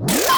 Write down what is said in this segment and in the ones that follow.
No!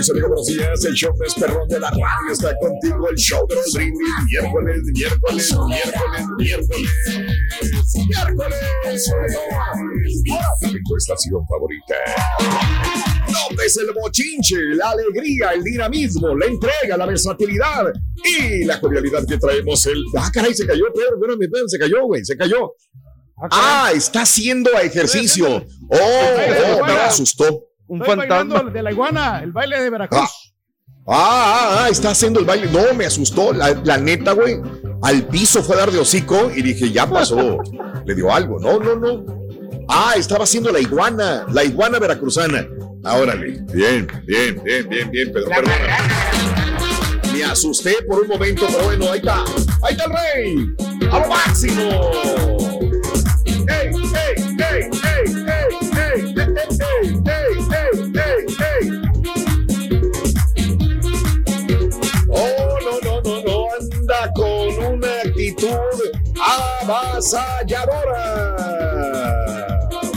Mis amigos, buenos días. El show más perrón de la radio está contigo. El show de los brindis. Miércoles, miércoles, miércoles, miércoles. Miércoles. Ahora tu estación favorita. Notes el bochinche, la alegría, el dinamismo, la entrega, la versatilidad y la jovialidad que traemos. El. Ah, caray, se cayó, Pedro. Espérame, Pedro, se cayó, güey, se cayó. Ah, está haciendo ejercicio. Oh, oh, me asustó. Un fantasma. de la iguana, el baile de Veracruz. Ah, ah, ah, está haciendo el baile. No, me asustó. La, la neta, güey. Al piso fue a dar de hocico y dije, ya pasó. Le dio algo. No, no, no. Ah, estaba haciendo la iguana, la iguana veracruzana. Órale. Bien, bien, bien, bien, bien, Pedro. Perdona. Me asusté por un momento, pero bueno, ahí está. Ahí está el rey. A lo máximo. Avasalladora.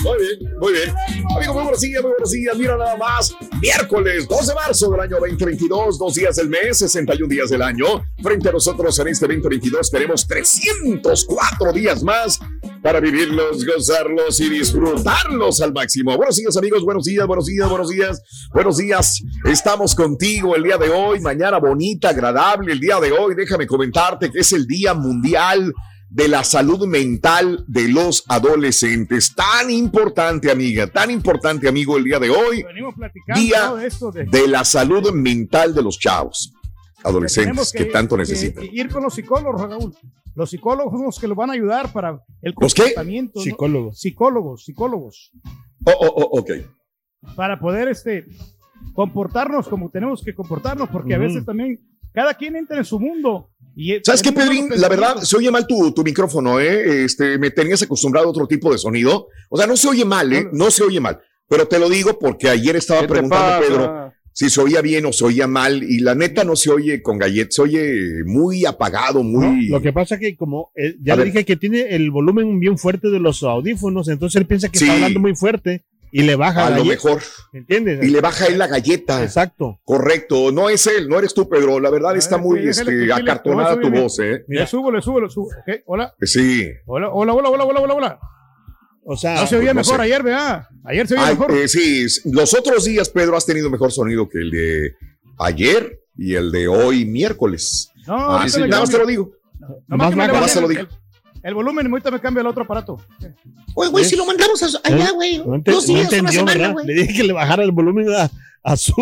Muy bien, muy bien. Amigo, muy buenos días, muy buenos días. Mira nada más. Miércoles 2 de marzo del año 2022, dos días del mes, 61 días del año. Frente a nosotros en este 2022 tenemos 304 días más para vivirlos, gozarlos y disfrutarlos al máximo. Buenos días, amigos. Buenos días, buenos días, buenos días. Buenos días. Estamos contigo el día de hoy. Mañana bonita, agradable. El día de hoy, déjame comentarte que es el Día Mundial de la salud mental de los adolescentes. Tan importante, amiga, tan importante, amigo, el día de hoy. Día de... de... la salud mental de los chavos, adolescentes que, que, tanto necesitan. ir con los psicólogos, Raúl. Los psicólogos son los que los van a ayudar para el ¿Los qué? comportamiento. ¿no? Psicólogos. Psicólogos, psicólogos. Oh, oh, oh, ok. Para poder este, comportarnos como tenemos que comportarnos, porque a veces también cada quien entra en su mundo. Y ¿Sabes qué, Pedrín? La verdad, se oye mal tu, tu, micrófono, ¿eh? Este, me tenías acostumbrado a otro tipo de sonido. O sea, no se oye mal, ¿eh? No se oye mal. Pero te lo digo porque ayer estaba preguntando a Pedro si se oía bien o se oía mal. Y la neta no se oye con galletas, se oye muy apagado, muy. No, lo que pasa que, como eh, ya a le ver. dije que tiene el volumen bien fuerte de los audífonos, entonces él piensa que sí. está hablando muy fuerte y le baja a lo mejor. ¿Entiendes? Y le baja él la galleta. Exacto. Correcto. No es él, no eres tú, Pedro. La verdad está muy este, acartonada tu voz, ¿eh? Mira, subo, le subo, le subo. Okay. Hola. Sí. Hola, hola, hola, hola, hola, hola, hola. O sea, no se oía mejor no sé. ayer, ¿verdad? Ayer se oía Ay, mejor. Eh, sí, los otros días, Pedro, has tenido mejor sonido que el de ayer y el de hoy miércoles. No, Ah, sí, nada más te lo digo. Nada le más te lo digo. El, el volumen, ahorita me cambia el otro aparato. Oye, güey, si lo mandamos a- allá, güey. No, Dos no entendió, semana. Le dije que le bajara el volumen a, a su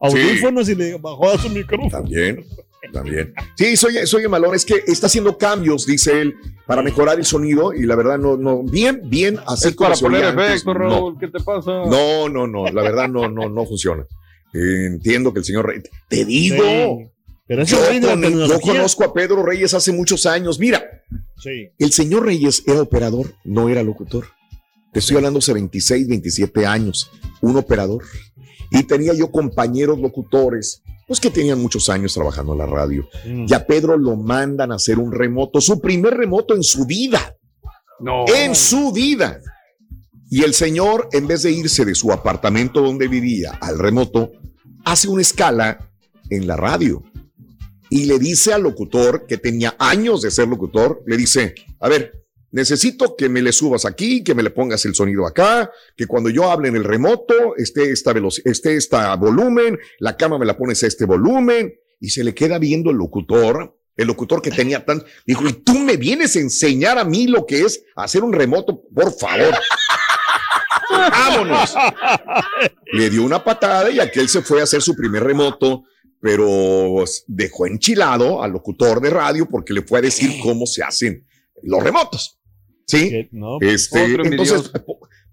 audífonos y le bajó a su micrófono. También, también. Sí, soy, soy malón, es que está haciendo cambios, dice él, para mejorar el sonido y la verdad no, no, bien, bien, así Es como para poner efecto, no. Raúl. ¿Qué te pasa? No, no, no, la verdad no, no, no funciona. Eh, entiendo que el señor Reyes, te digo, Sí, pero yo, rey de la con- yo conozco a Pedro Reyes hace muchos años. Mira, Sí. el señor Reyes era operador, no era locutor. Te estoy hablando hace 26, 27 años, un operador. Y tenía yo compañeros locutores, pues que tenían muchos años trabajando en la radio. Mm. Y a Pedro lo mandan a hacer un remoto, su primer remoto en su vida, No. en su vida. Y el señor, en vez de irse de su apartamento donde vivía al remoto, hace una escala en la radio. Y le dice al locutor, que tenía años de ser locutor, le dice, a ver, necesito que me le subas aquí, que me le pongas el sonido acá, que cuando yo hable en el remoto esté esta velocidad, esté esta volumen, la cama me la pones a este volumen, y se le queda viendo el locutor, el locutor que tenía tan, dijo, y tú me vienes a enseñar a mí lo que es hacer un remoto, por favor. Vámonos. Le dio una patada y aquel se fue a hacer su primer remoto, pero dejó enchilado al locutor de radio porque le fue a decir cómo se hacen los remotos. ¿Sí? No, Este, Otro entonces,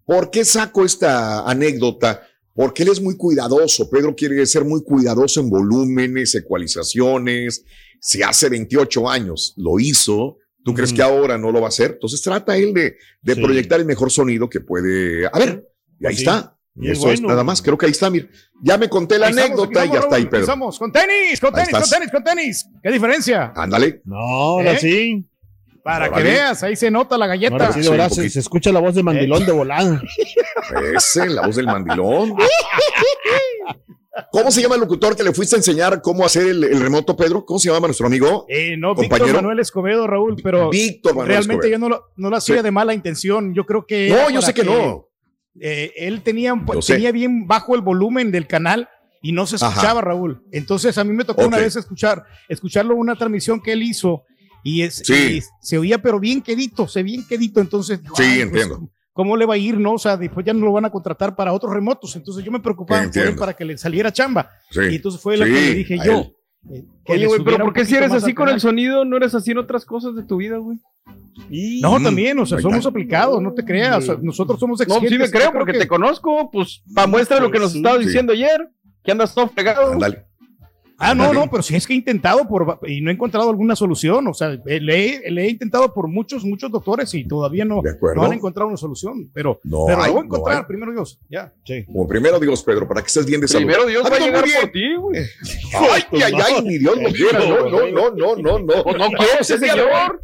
¿por qué saco esta anécdota? Porque él es muy cuidadoso. Pedro quiere ser muy cuidadoso en volúmenes, ecualizaciones. Si hace 28 años lo hizo, ¿tú crees que ahora no lo va a hacer? Entonces trata él de, de Sí. proyectar el mejor sonido que puede. A ver, y ahí Sí. está. Y Y es eso es nada más. Creo que ahí está, mira. Ya me conté la estamos, anécdota y ya está ahí, Pedro. Estamos con tenis, con tenis, con tenis, con tenis. ¿Qué diferencia? Ándale. No, ahora ¿Eh? sí. Para que veas, ahí se nota la Ahora galleta. sí, Sí, ahora un se, se escucha la voz de mandilón de volada. Ese, la voz del mandilón. ¿Cómo se llama el locutor que le fuiste a enseñar cómo hacer el, el remoto, Pedro? ¿Cómo se llama nuestro amigo? Eh, no, Víctor Compañero. Manuel Escobedo, Raúl, pero Víctor Manuel realmente Escobedo. yo no lo, no lo hacía Sí. de mala intención. Yo creo que. No, yo sé que no. Eh, él tenía, tenía bien bajo el volumen del canal y no se Ajá. escuchaba, Raúl. Entonces a mí me tocó una vez escuchar, escucharlo una transmisión que él hizo y, es, Sí. y se oía pero bien quedito, se bien quedito. Entonces, Sí, "Ay, pues, entiendo. ¿Cómo le va a ir? No, o sea, después ya no lo van a contratar para otros remotos. Entonces yo me preocupaba por él Entiendo. para que le saliera chamba. Sí. Y entonces fue lo Sí, que le dije a yo. él. Eh, que Oye, güey, pero ¿por qué si eres así con el sonido, no eres así en otras cosas de tu vida, güey? No, también, o sea, somos aplicados, no te creas. o sea, nosotros somos No, exigentes. sí me creo porque que- te conozco, pues, para muestra lo que nos Sí, estabas sí. diciendo ayer, que andas todo fregado. Ándale. Ah, no, no, pero sí es que he intentado por, y no he encontrado alguna solución. O sea, eh, le he, le he intentado por muchos, muchos doctores y todavía no, no han encontrado una solución. Pero, No pero hay, lo voy a no encontrar, primero Dios. Ya. Sí. Como primero Dios, Pedro, para que estés bien de salud. Primero Dios va a llegar por ti, güey. Ay, ay, ay, ni Dios lo quiera. No, no, no, no, no, no. Pues no quiero ese señor.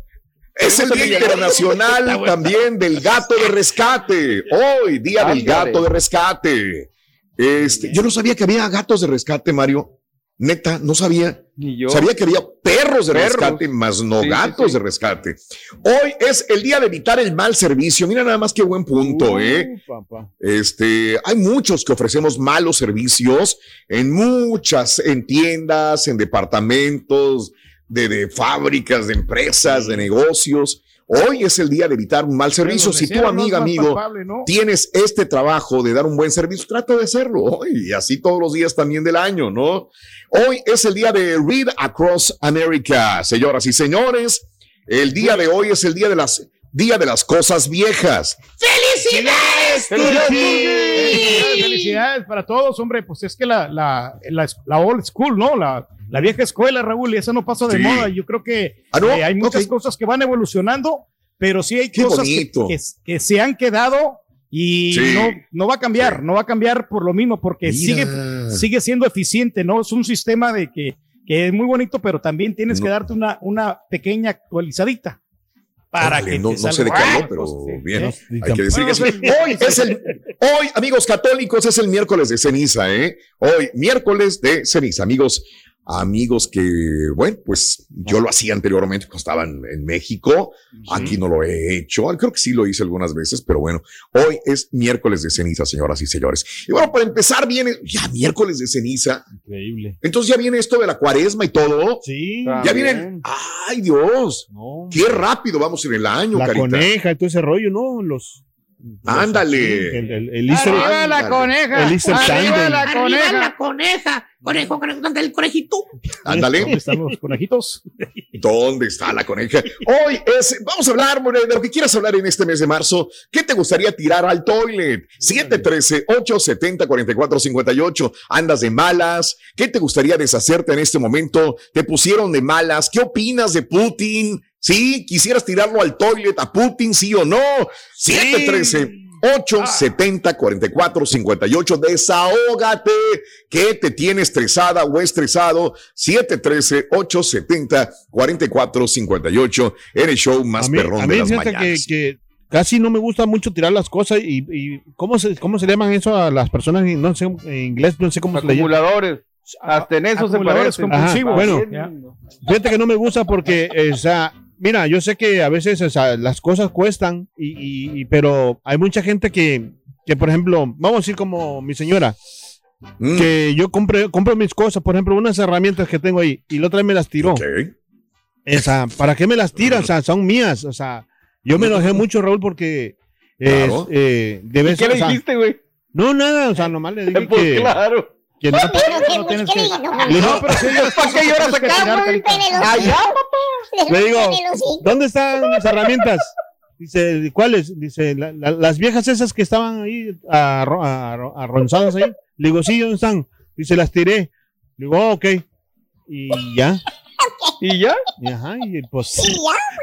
Es el Día Internacional también del Gato de Rescate. Hoy, Día del. Gato de Rescate. Este, yo no sabía que había gatos de rescate, Mario. Neta, no sabía. Ni yo. Sabía que había perros de Perros. rescate, más no Sí, sí, gatos sí. de rescate. Hoy es el día de evitar el mal servicio. Mira nada más qué buen punto, Uh, ¿eh? papá. Este, hay muchos que ofrecemos malos servicios en muchas, en tiendas, en departamentos, de, de fábricas, de empresas, de negocios. Hoy es el día de evitar un mal servicio. Si tu amiga, amigo, palpable, ¿no? tienes este trabajo de dar un buen servicio, trata de hacerlo hoy y así todos los días también del año, ¿no? Hoy es el día de Read Across America, señoras y señores. El día de hoy es el día de las día de las cosas viejas. ¡Felicidades! Felicidades, felicidades para todos, hombre. Pues es que la, la, la, la old school, ¿no? La, la vieja escuela, Raúl, y esa no pasa de Sí. moda. Yo creo que Ah, ¿no? eh, hay muchas Ok. cosas que van evolucionando, pero sí hay Qué cosas que, que, que se han quedado y Sí. no, no va a cambiar, no va a cambiar por lo mismo, porque Mira. sigue, sigue siendo eficiente, ¿no? Es un sistema de que, que es muy bonito, pero también tienes No. que darte una, una pequeña actualizadita. Para Órale, que no, no sé de qué habló, pero cosas, ¿sí? bien. ¿Eh? Hay que decir que sí. pues, Hoy es el, hoy, amigos católicos, es el miércoles de ceniza, ¿eh? Hoy, miércoles de ceniza, amigos. Amigos que, bueno, pues yo lo hacía anteriormente cuando estaba en, en México. Aquí no lo he hecho. Creo que sí lo hice algunas veces, pero bueno, hoy es miércoles de ceniza, señoras y señores. Y bueno, para empezar viene ya miércoles de ceniza. Increíble. Entonces ya viene esto de la cuaresma y todo. Sí. Ya vienen. Ay, Dios. Qué rápido vamos en el año, La carita. coneja y todo ese rollo, ¿no? Los. Ándale. El, el, el Easter- Arriba la coneja. El Easter Arriba la coneja. la coneja. Conejo, conejo, ¿dónde el conejito? Ándale. ¿Dónde están los conejitos? ¿Dónde está la coneja? Hoy es, vamos a hablar de lo que quieras hablar en este mes de marzo. ¿Qué te gustaría tirar al toilet? 713-870-4458. ¿Andas de malas? ¿Qué te gustaría deshacerte en este momento? ¿Te pusieron de malas? ¿Qué opinas de Putin? ¿Sí? ¿Quisieras tirarlo al toilet a Putin? ¿Sí o no? 713. 870-4458. Desahógate. ¿Qué te tiene estresada o estresado? 713-870-4458. En el show más a mí, perrón a de mí las fíjate que, mañanas. que casi no me gusta mucho tirar las cosas y, y ¿cómo, se, ¿cómo se llaman eso a las personas? No sé, en inglés no sé cómo se le llama. Acumuladores. Hasta en eso se. Ajá, bueno. Fíjate que no me gusta porque, eh, o sea, mira, yo sé que a veces o sea, las cosas cuestan, y, y- y- pero hay mucha gente que, que, por ejemplo, vamos a decir como mi señora, Mm, que yo compro, compro mis cosas, por ejemplo, unas herramientas que tengo ahí, y la otra vez me las tiró. ok. O sea, ¿para qué me las tiras? O sea, son mías. O sea, yo me enojé mucho, Raúl, porque eh, Claro. eh, de ¿Y vez qué le o sea, dijiste, güey? No, nada, o sea, nomás le dije Pues que, claro. Que no, Pero, sí, hay ¿Para qué lloras acá, Allá. Le digo. ¿dónde están mis herramientas? Dice, ¿cuáles? Dice, "La- la- las viejas esas que estaban ahí arro- arro- arronzadas ahí. Le digo, sí, ¿dónde están? Dice, las tiré. Le digo, oh, ok. Y ya. ¿Y ya? Y ajá, y pues. Sí,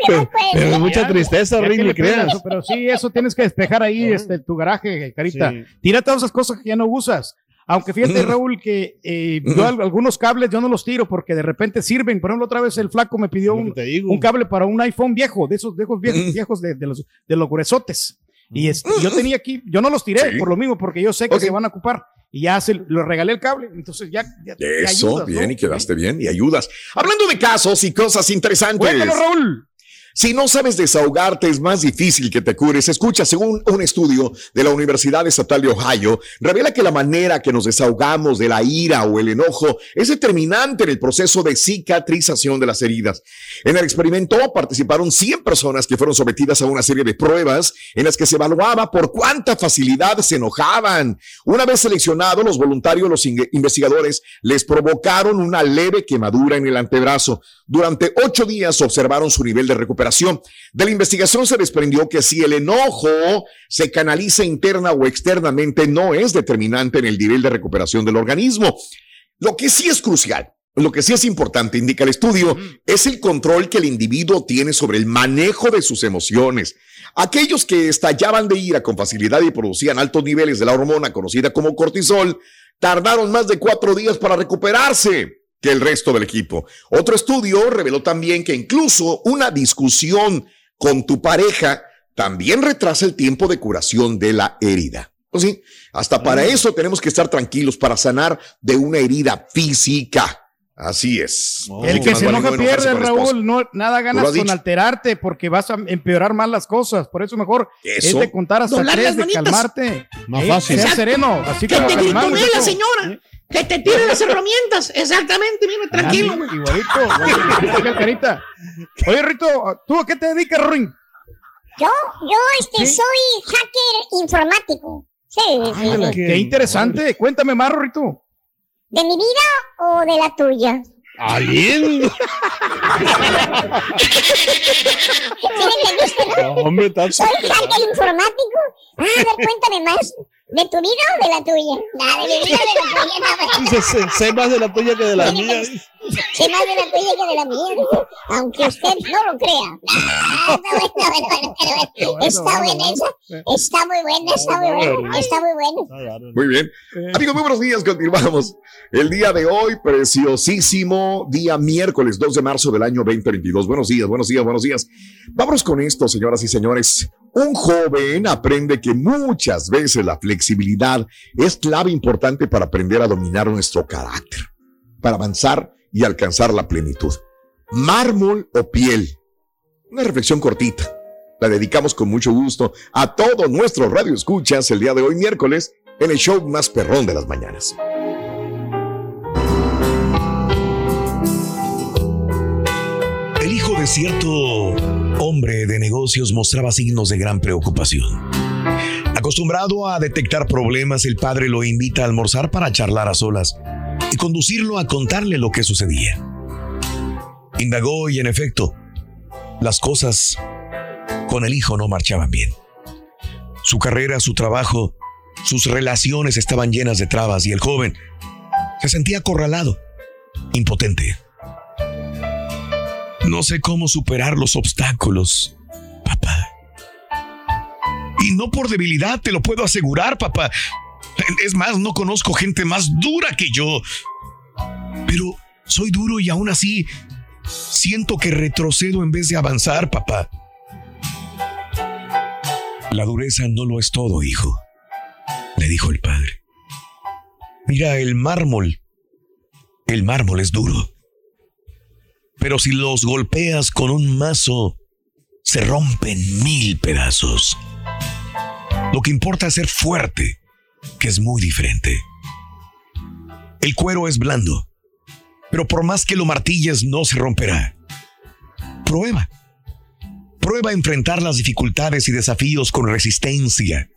ya, Pero, mucha tristeza, le pegas, creas. Pero sí, eso tienes que despejar ahí, este, tu garaje, carita. Sí. Tira todas esas cosas que ya no usas. Aunque fíjate, Raúl, que eh, yo algunos cables yo no los tiro porque de repente sirven. Por ejemplo, otra vez el flaco me pidió un, cable para un iPhone viejo, de esos viejos, viejos, viejos de, de los, de los gruesotes. Y este, yo tenía aquí, yo no los tiré Sí. por lo mismo, porque yo sé que se van a ocupar. Y ya se lo regalé el cable. Entonces ya. Eso, ayudas, bien, ¿no? y quedaste bien y ayudas. Hablando de casos y cosas interesantes. Cuéntalo, Raúl. Si no sabes desahogarte, es más difícil que te cures. Escucha, según un estudio de la Universidad Estatal de Ohio, revela que la manera que nos desahogamos de la ira o el enojo es determinante en el proceso de cicatrización de las heridas. En el experimento participaron 100 personas que fueron sometidas a una serie de pruebas en las que se evaluaba por cuánta facilidad se enojaban. Una vez seleccionados, los voluntarios, los in- investigadores, les provocaron una leve quemadura en el antebrazo. Durante ocho días observaron su nivel de recuperación. De la investigación se desprendió que si el enojo se canaliza interna o externamente, no es determinante en el nivel de recuperación del organismo. Lo que sí es crucial, lo que sí es importante, indica el estudio, es el control que el individuo tiene sobre el manejo de sus emociones. Aquellos que estallaban de ira con facilidad y producían altos niveles de la hormona conocida como cortisol, tardaron más de cuatro días para recuperarse que el resto del equipo. Otro estudio reveló también que incluso una discusión con tu pareja también retrasa el tiempo de curación de la herida. Pues sí, hasta para eso tenemos que estar tranquilos para sanar de una herida física. Así es. El que se vale enoja pierde. Raúl. No, nada ganas con dicho. alterarte porque vas a empeorar más las cosas. Por eso mejor Eso. es de contar hasta Doblar tres, de calmarte. Más Eh, fácil. Sea Exacto. sereno. Así Que te gritonee la señora. Que te tire las herramientas. Exactamente, mira, tranquilo, güey. Igualito. igualito carita. Oye, Rito, ¿tú a qué te dedicas, Ruin? Yo, yo este, ¿Sí? soy hacker informático. Sí, sí, sí. Ándale, Qué interesante. Cuéntame más, Rito. ¿De mi vida o de la tuya? ¿Alguien? ¿Sí me entendiste, no? No, hombre, estás- Soy hacker informático. Ah, a ver, cuéntame más. ¿De tu vida o de la tuya? Nada, de mi vida o de la tuya. No, Dice, sé, sé más de la tuya que de la mía. Sé más de la tuya que de la mía. Aunque usted no lo crea. Ah, está bueno, bueno, bueno. Está buena esa. Está muy buena, está muy buena. Está muy buena. Muy bien. Amigos, muy buenos días. Continuamos. El día de hoy, preciosísimo día miércoles 2 de marzo del año 2022. Buenos días, buenos días, buenos días. Vámonos con esto, señoras y señores. Un joven aprende que muchas veces la flexibilidad es clave importante para aprender a dominar nuestro carácter, para avanzar y alcanzar la plenitud. ¿Mármol o piel? Una reflexión cortita. La dedicamos con mucho gusto a todos nuestros radioescuchas el día de hoy, miércoles, en el show más perrón de las mañanas. El hijo de cierto hombre de negocios mostraba signos de gran preocupación. Acostumbrado a detectar problemas, el padre lo invita a almorzar para charlar a solas y conducirlo a contarle lo que sucedía. Indagó y en efecto, las cosas con el hijo no marchaban bien. Su carrera, su trabajo, sus relaciones estaban llenas de trabas y el joven se sentía acorralado, impotente. No sé cómo superar los obstáculos, papá. Y no por debilidad, te lo puedo asegurar, papá. Es más, no conozco gente más dura que yo. Pero soy duro y aún así siento que retrocedo en vez de avanzar, papá. La dureza no lo es todo, hijo, le dijo el padre. Mira, el mármol, el mármol es duro. Pero si los golpeas con un mazo, se rompen mil pedazos. Lo que importa es ser fuerte, que es muy diferente. El cuero es blando, pero por más que lo martilles no se romperá. Prueba. Prueba a enfrentar las dificultades y desafíos con resistencia,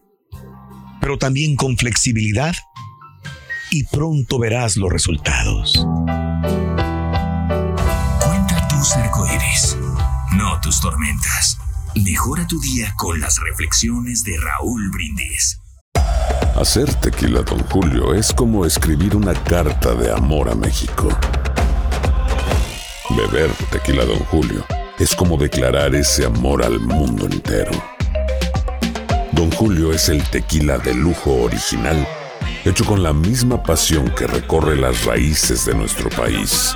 pero también con flexibilidad y pronto verás los resultados. No tus tormentas. Mejora tu día con las reflexiones de Raúl Brindis. Hacer tequila, Don Julio, es como escribir una carta de amor a México. Beber tequila, Don Julio, es como declarar ese amor al mundo entero. Don Julio es el tequila de lujo original, hecho con la misma pasión que recorre las raíces de nuestro país.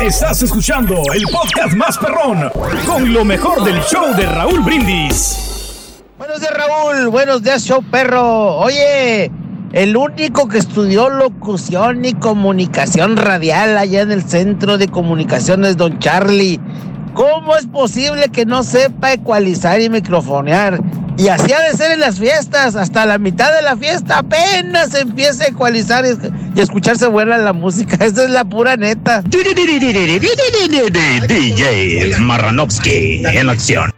Estás escuchando el podcast más perrón con lo mejor del show de Raúl Brindis. Buenos días, Raúl. Buenos días, show perro. Oye, el único que estudió locución y comunicación radial allá en el centro de comunicaciones, don Charlie. ¿Cómo es posible que no sepa ecualizar y microfonear? Y así ha de ser en las fiestas, hasta la mitad de la fiesta apenas empieza a ecualizar y, escucharse buena la música. Esa es la pura neta. DJ Marranovsky en acción.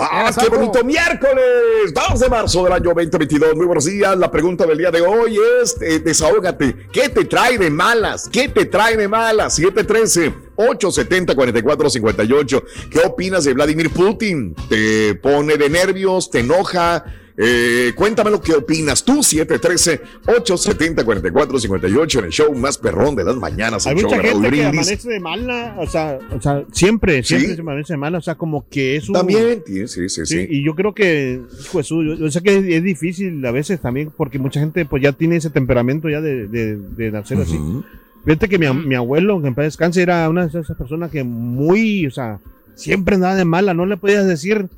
¡Ah, qué bonito miércoles! 2 de marzo del año 2022. Muy buenos días. La pregunta del día de hoy es, eh, desahógate. ¿Qué te trae de malas? ¿Qué te trae de malas? 713-870-4458. ¿Qué opinas de Vladimir Putin? ¿Te pone de nervios? ¿Te enoja? Eh, cuéntame lo que opinas tú, 713-870-4458 en el show más perrón de las mañanas. Hay el show mucha de gente que amanece de mala, o sea, o sea siempre, siempre ¿Sí? se amanece de mala, o sea, como que es un... También, sí, sí, sí. sí. y yo creo que, pues, yo, yo sé que es, difícil a veces también, porque mucha gente pues ya tiene ese temperamento ya de, de, de nacer así. Fíjate que mi, mi abuelo, que en paz descanse, era una de esas personas que muy, o sea, siempre andaba de mala, no le podías decir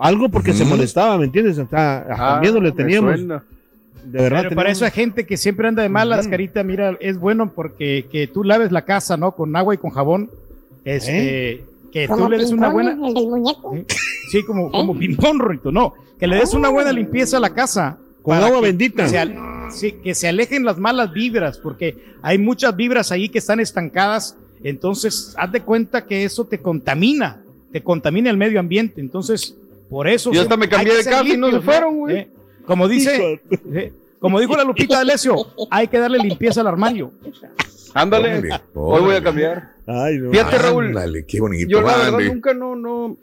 algo porque se molestaba, ¿me entiendes? O sea, hasta Ah, miedo le teníamos. De verdad. Pero para teníamos- eso hay gente que siempre anda de malas, carita, mira, es bueno porque que tú laves la casa, ¿no? Con agua y con jabón. Este, que tú le des una buena. El del muñeco. Sí, como, como ping-pong, Rito, no. Que le des una buena limpieza a la casa. Con agua que bendita. se al- sí, que se alejen las malas vibras, porque hay muchas vibras ahí que están estancadas. Entonces, haz de cuenta que eso te contamina, te contamina el medio ambiente. Entonces, por eso. Yo hasta me cambié de casa y no se fueron, güey. Eh, Como dice, eh, como dijo la Lupita D'Alessio, hay que darle limpieza al armario. Ándale, Órale, hoy voy a cambiar. Ay, no. Fíjate, Raúl. Ándale, qué bonito. Yo la verdad nunca no, no,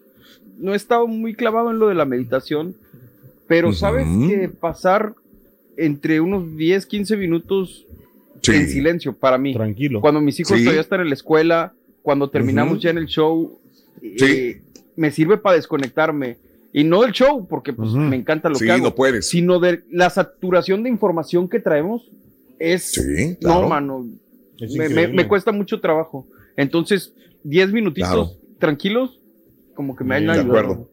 no he estado muy clavado en lo de la meditación, pero sabes que pasar entre unos 10, 15 minutos Sí. en silencio para mí. Tranquilo. Cuando mis hijos Sí. todavía están en la escuela, cuando terminamos ya en el show, Sí. eh, me sirve para desconectarme. Y no del show, porque pues, Ujú. me encanta lo Sí, que hago, no puedes. sino de la saturación de información que traemos. Es, Sí, claro. no, mano, Es me, me- me cuesta mucho trabajo. Entonces, 10 minutitos Claro. tranquilos, como que me han De ayudado. acuerdo.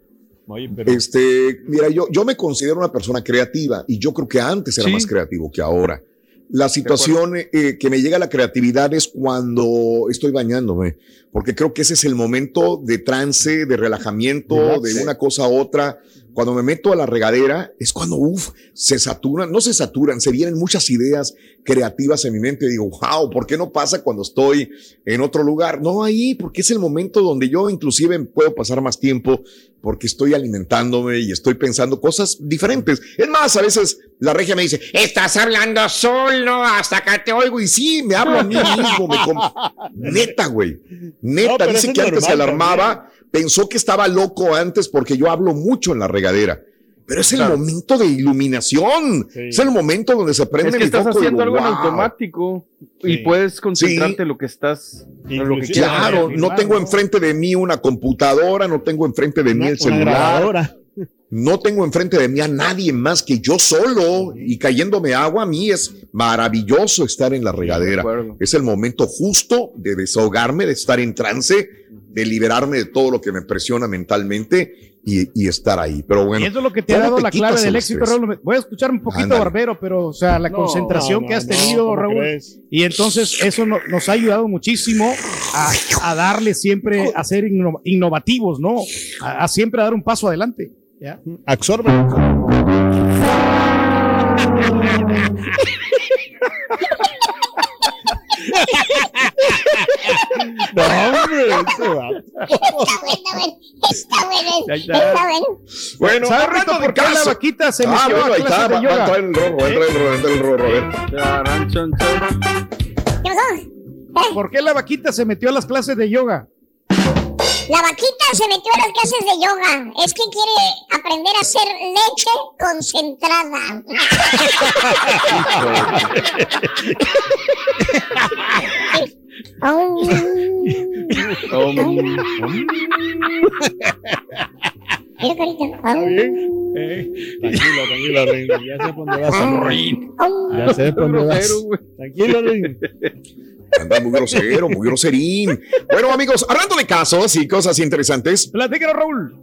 Oye, pero- Este, mira, yo, yo me considero una persona creativa y yo creo que antes era Sí. más creativo que ahora. La situación eh, que me llega a la creatividad es cuando estoy bañándome, porque creo que ese es el momento de trance, de relajamiento, Relax. de una cosa a otra. Cuando me meto a la regadera es cuando, uff, se saturan, no se saturan, se vienen muchas ideas creativas en mi mente. Digo, wow, ¿por qué no pasa cuando estoy en otro lugar? No ahí, porque es el momento donde yo inclusive puedo pasar más tiempo porque estoy alimentándome y estoy pensando cosas diferentes. Es más, a veces la regia me dice, estás hablando solo hasta acá te oigo. Y sí, me hablo a mí mismo. me com- Neta, güey. Neta, No, dice que es antes se alarmaba, pensó que estaba loco antes porque yo hablo mucho en la regadera. Pero es el Claro. momento de iluminación. Sí. Es el momento donde se prende Es que mi estás foco y haciendo digo, algo en automático y puedes concentrarte Sí. en lo que estás, en lo que Inclusive- quieras. Claro, no tengo enfrente de mí una computadora, no tengo enfrente de mí Una- el una celular. No tengo enfrente de mí a nadie más que yo solo y cayéndome agua. A mí es maravilloso estar en la De regadera. Es el momento justo de desahogarme, de estar en trance, de liberarme de todo lo que me presiona mentalmente y, y estar ahí. Pero bueno, y eso es lo que te ha ¿cómo dado te la clave el del éxito? Raúl. Voy a escuchar un poquito Ándale. barbero, pero, o sea, la No, concentración no, que has tenido, ¿cómo Raúl. crees? Y entonces eso no- nos ha ayudado muchísimo a, a darle siempre, a ser inno- innovativos, ¿no? A, a siempre dar un paso adelante. ¿Ya? Absorbe. No, hombre, ese vato. Está bueno, está bueno. Está. Bueno. Bueno, ¿Sabes, de por qué la vaquita se Ah, metió bueno, a ahí está, clases de va, va a yoga? entrar el rorro, va a entrar el rorro, va a entrar el. ¿Qué pasó? ¿Por qué la vaquita se metió a las clases de yoga? La vaquita se metió a las clases de yoga. Es que quiere aprender a hacer leche concentrada. Mira, carita. Au. Tranquilo, tranquilo. Ya sé por dónde vas. Ya sé por dónde vas. Güey. Tranquilo. Anda muy grosero, muy groserín. Bueno, amigos, hablando de casos y cosas interesantes, Platícanos, Raúl.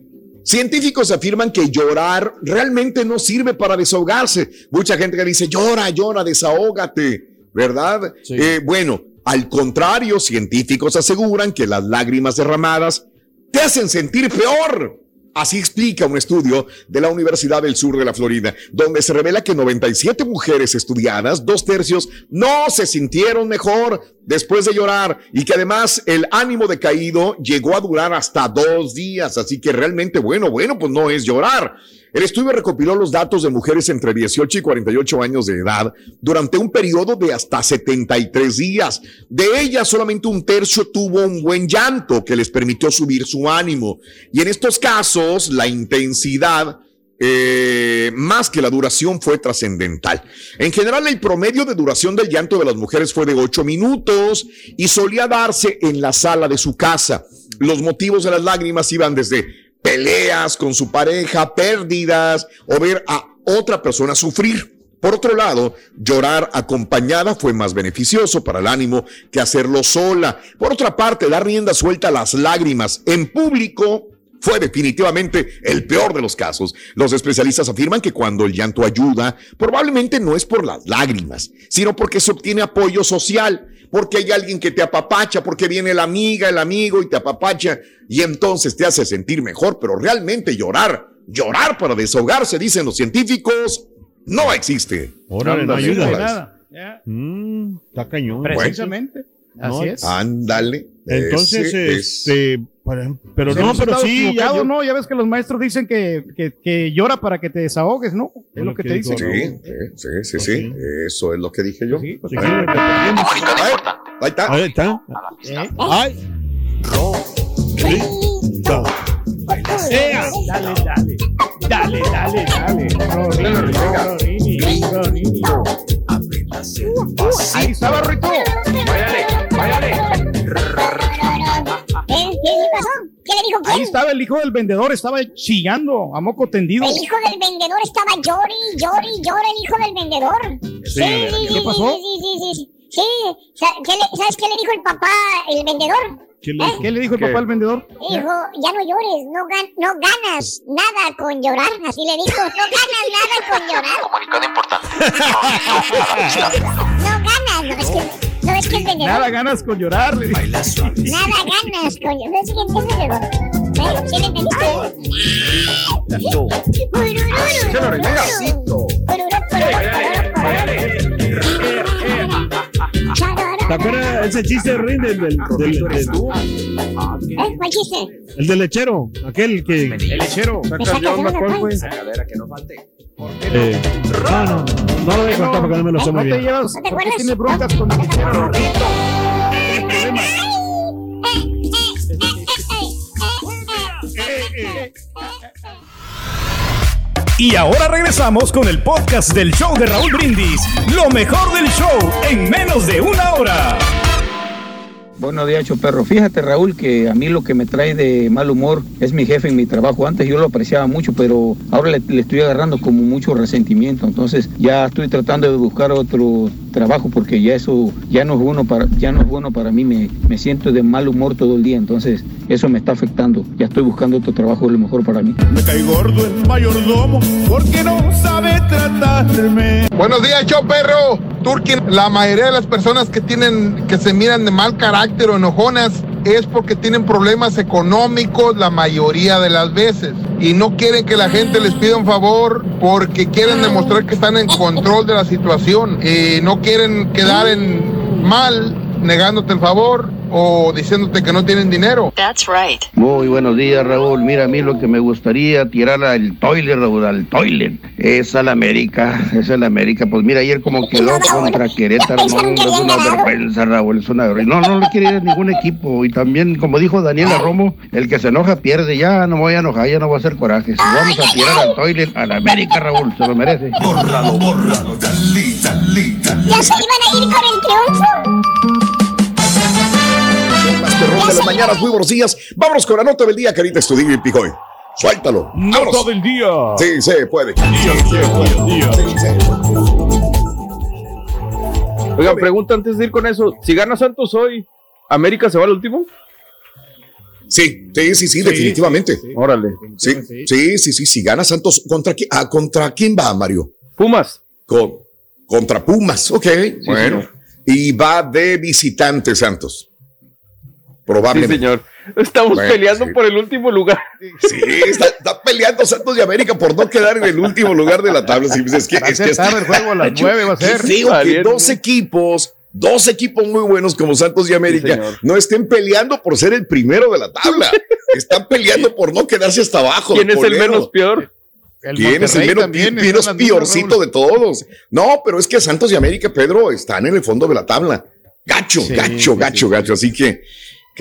científicos afirman que llorar realmente no sirve para desahogarse. Mucha gente que dice, llora, llora, desahógate, ¿verdad? Sí. Eh, bueno, al contrario, científicos aseguran que las lágrimas derramadas te hacen sentir peor. Así explica un estudio de la Universidad del Sur de la Florida, donde se revela que 97 mujeres estudiadas, dos tercios, no se sintieron mejor después de llorar y que además el ánimo decaído llegó a durar hasta dos días. Así que realmente, bueno, bueno, pues no es llorar. El estudio recopiló los datos de mujeres entre 18 y 48 años de edad durante un periodo de hasta 73 días. De ellas, solamente un tercio tuvo un buen llanto que les permitió subir su ánimo. Y en estos casos, la intensidad eh, más que la duración fue trascendental. En general, el promedio de duración del llanto de las mujeres fue de ocho minutos y solía darse en la sala de su casa. Los motivos de las lágrimas iban desde peleas con su pareja, pérdidas o ver a otra persona sufrir. Por otro lado, llorar acompañada fue más beneficioso para el ánimo que hacerlo sola. Por otra parte, dar rienda suelta a las lágrimas en público fue definitivamente el peor de los casos. Los especialistas afirman que cuando el llanto ayuda, probablemente no es por las lágrimas, sino porque se obtiene apoyo social, porque hay alguien que te apapacha, porque viene la amiga, el amigo y te apapacha y entonces te hace sentir mejor, pero realmente llorar, llorar para desahogarse, dicen los científicos, no existe. Órale, no ayuda. Nada. Mm, está cañón. Precisamente. Así No, es. Ándale. Entonces, Ese es- este, pero Sí, no, pero sí, ya, yo- ¿no? Ya ves que los maestros dicen que, que, que llora para que te desahogues, ¿no? Es lo que te dicen. Sí, sí, sí, sí, sí. Eso es lo que dije yo. pues, Ahí ahí está. Ahí está. Ay. Ea, Dale, dale. Dale, dale, dale. Rorini, Rorini, Rorini. Ahí estaba Rito. Váyale, ¿Qué, qué pasó? ¿Qué le dijo Ahí quién? estaba el hijo del vendedor, estaba chillando a moco tendido. El hijo del vendedor estaba llori, llori, llora el hijo del vendedor. Sí, ¿qué pasó? Sí, sí, sí, sí. Sí, Sa- ¿qué le- ¿sabes qué le dijo el papá, el vendedor? ¿Qué le, qué le dijo el papá al vendedor? Dijo, ya no llores, no, gan- no ganas nada con llorar. Así le dijo, no ganas nada con llorar. Comunicado importante. No ganas, no es que, no es que el vendedor. Nada ganas con llorar. le dijo. Nada ganas con llorar. No es que entiendes, vendedor. ¿Eh? ¿Te acuerdas ese chiste Rin, del, del, del- del- ¿Eh? ¿Cuál chiste? el del lechero? Aquel que. El lechero. Saca de onda, ¿cuál? pues. Que no falte. Eh, no, no, no lo voy a contar porque no me lo sé muy te bien. llevas. ¿No te ¿Por qué acuerdas? tiene broncas con el lechero? Tienes problemas. Y ahora regresamos con el podcast del show de Raúl Brindis. Lo mejor del show en menos de una hora. Buenos días, Choperro. Fíjate, Raúl, que a mí lo que me trae de mal humor es mi jefe en mi trabajo. Antes yo lo apreciaba mucho, pero ahora le, le estoy agarrando como mucho resentimiento. Entonces ya estoy tratando de buscar otro trabajo porque ya eso ya no es bueno para, ya no es bueno para mí. Me, me siento de mal humor todo el día. Entonces eso me está afectando. Ya estoy buscando otro trabajo lo mejor para mí. Me cae gordo el mayordomo porque no sabe tratarme. Buenos días, yo perro. Turki, la mayoría de las personas que tienen, que se miran de mal carácter o enojonas es porque tienen problemas económicos la mayoría de las veces y no quieren que la gente les pida un favor porque quieren demostrar que están en control de la situación. Y no quieren quedar en mal negándote el favor o diciéndote que no tienen dinero. That's right. Muy buenos días, Raúl. Mira, a mí lo que me gustaría tirar al toilet, Raúl, al toilet. Es al América, es al América. Pues mira, ayer como quedó contra Querétaro, no, es una vergüenza, Raúl, es una vergüenza. No, no le quiere ir a ningún equipo. Y también, como dijo Daniela Romo, el que se enoja pierde. Ya no me voy a enojar, ya no voy a hacer corajes. Vamos a tirar al toilet, al América, Raúl, se lo merece. Bórralo, bórralo, dale, dale, dale. ¿Ya se iban a ir con el triunfo? De las mañanas, muy buenos días. Vámonos con la nota del día, carita Estudillo y Picoy. Suéltalo. Nota Vámonos. del día. Sí, se puede. Oiga, pregunta antes de ir con eso. Si gana Santos hoy, ¿América se va al último? Sí, sí, sí, sí, definitivamente. Órale. Sí, sí, sí, sí, si gana Santos, ¿contra quién, ah, ¿contra quién va, Mario? Pumas. Con, contra Pumas, ok, bueno. Y va de visitante Santos. Probablemente. Sí, señor. Estamos Bueno, peleando sí. por el último lugar. Sí, está, está peleando Santos y América por no quedar en el último lugar de la tabla. Sí, pues es que, Va es que tarde el juego, a las nueve va a ser. feo que dos equipos, dos equipos muy buenos como Santos y América, no estén peleando por ser el primero de la tabla. Están peleando por no quedarse hasta abajo. ¿Quién es el menos peor? El ¿Quién es el menos, menos piorcito de todos? No, pero es que Santos y América, Pedro, están en el fondo de la tabla. Gacho, Sí, gacho, sí, gacho, gacho. Así que,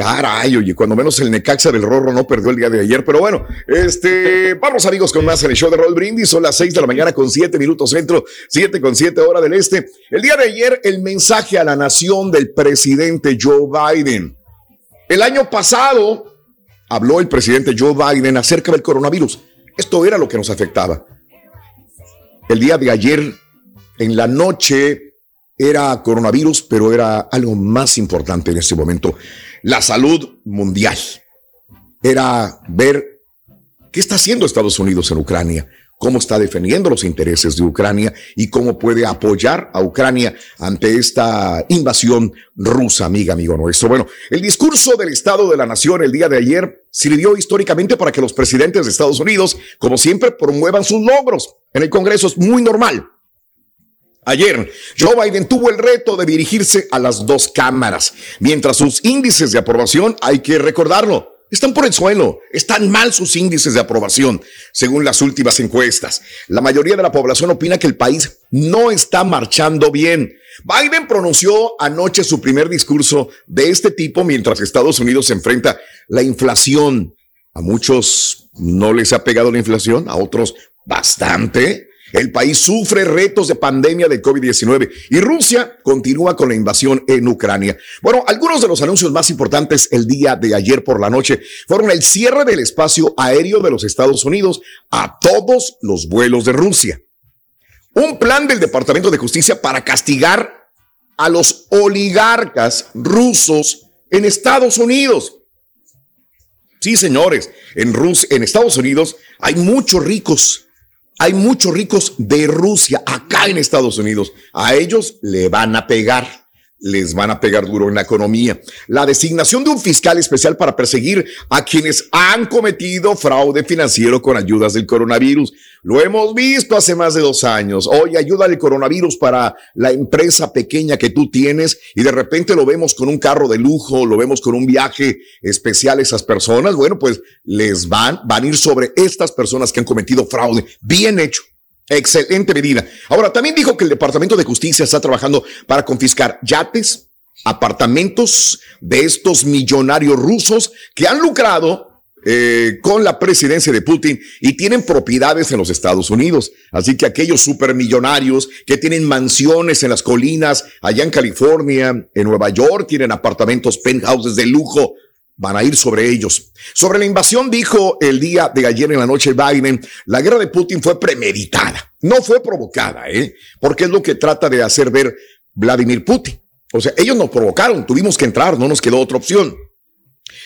Caray, oye, cuando menos el Necaxa del Rorro no perdió el día de ayer, pero bueno, este, vamos amigos con más en el show de Roll Brindis, son las 6 de la mañana con 7 minutos centro, 7 con 7 hora del este. El día de ayer, el mensaje a la nación del presidente Joe Biden. El año pasado habló el presidente Joe Biden acerca del coronavirus. Esto era lo que nos afectaba. El día de ayer, en la noche, era coronavirus, pero era algo más importante en ese momento la salud mundial. Era ver qué está haciendo Estados Unidos en Ucrania, cómo está defendiendo los intereses de Ucrania y cómo puede apoyar a Ucrania ante esta invasión rusa, amiga, amigo nuestro. Bueno, el discurso del Estado de la Nación el día de ayer sirvió históricamente para que los presidentes de Estados Unidos, como siempre, promuevan sus logros. En el Congreso es muy normal. Ayer, Joe Biden tuvo el reto de dirigirse a las dos cámaras, mientras sus índices de aprobación, hay que recordarlo, están por el suelo, están mal sus índices de aprobación, según las últimas encuestas. La mayoría de la población opina que el país no está marchando bien. Biden pronunció anoche su primer discurso de este tipo mientras Estados Unidos enfrenta la inflación. A muchos no les ha pegado la inflación, a otros bastante. El país sufre retos de pandemia de COVID-19 y Rusia continúa con la invasión en Ucrania. Bueno, algunos de los anuncios más importantes el día de ayer por la noche fueron el cierre del espacio aéreo de los Estados Unidos a todos los vuelos de Rusia. Un plan del Departamento de Justicia para castigar a los oligarcas rusos en Estados Unidos. Sí, señores, en, Rus en Estados Unidos hay muchos ricos hay muchos ricos de Rusia acá en Estados Unidos. A ellos le van a pegar les van a pegar duro en la economía. La designación de un fiscal especial para perseguir a quienes han cometido fraude financiero con ayudas del coronavirus. Lo hemos visto hace más de dos años. Hoy ayuda del coronavirus para la empresa pequeña que tú tienes y de repente lo vemos con un carro de lujo, lo vemos con un viaje especial esas personas. Bueno, pues les van, van a ir sobre estas personas que han cometido fraude. Bien hecho. Excelente medida. Ahora, también dijo que el Departamento de Justicia está trabajando para confiscar yates, apartamentos de estos millonarios rusos que han lucrado eh, con la presidencia de Putin y tienen propiedades en los Estados Unidos. Así que aquellos supermillonarios que tienen mansiones en las colinas allá en California, en Nueva York, tienen apartamentos, penthouses de lujo, van a ir sobre ellos. Sobre la invasión dijo el día de ayer en la noche Biden, la guerra de Putin fue premeditada, no fue provocada, ¿eh? Porque es lo que trata de hacer ver Vladimir Putin. O sea, ellos nos provocaron, tuvimos que entrar, no nos quedó otra opción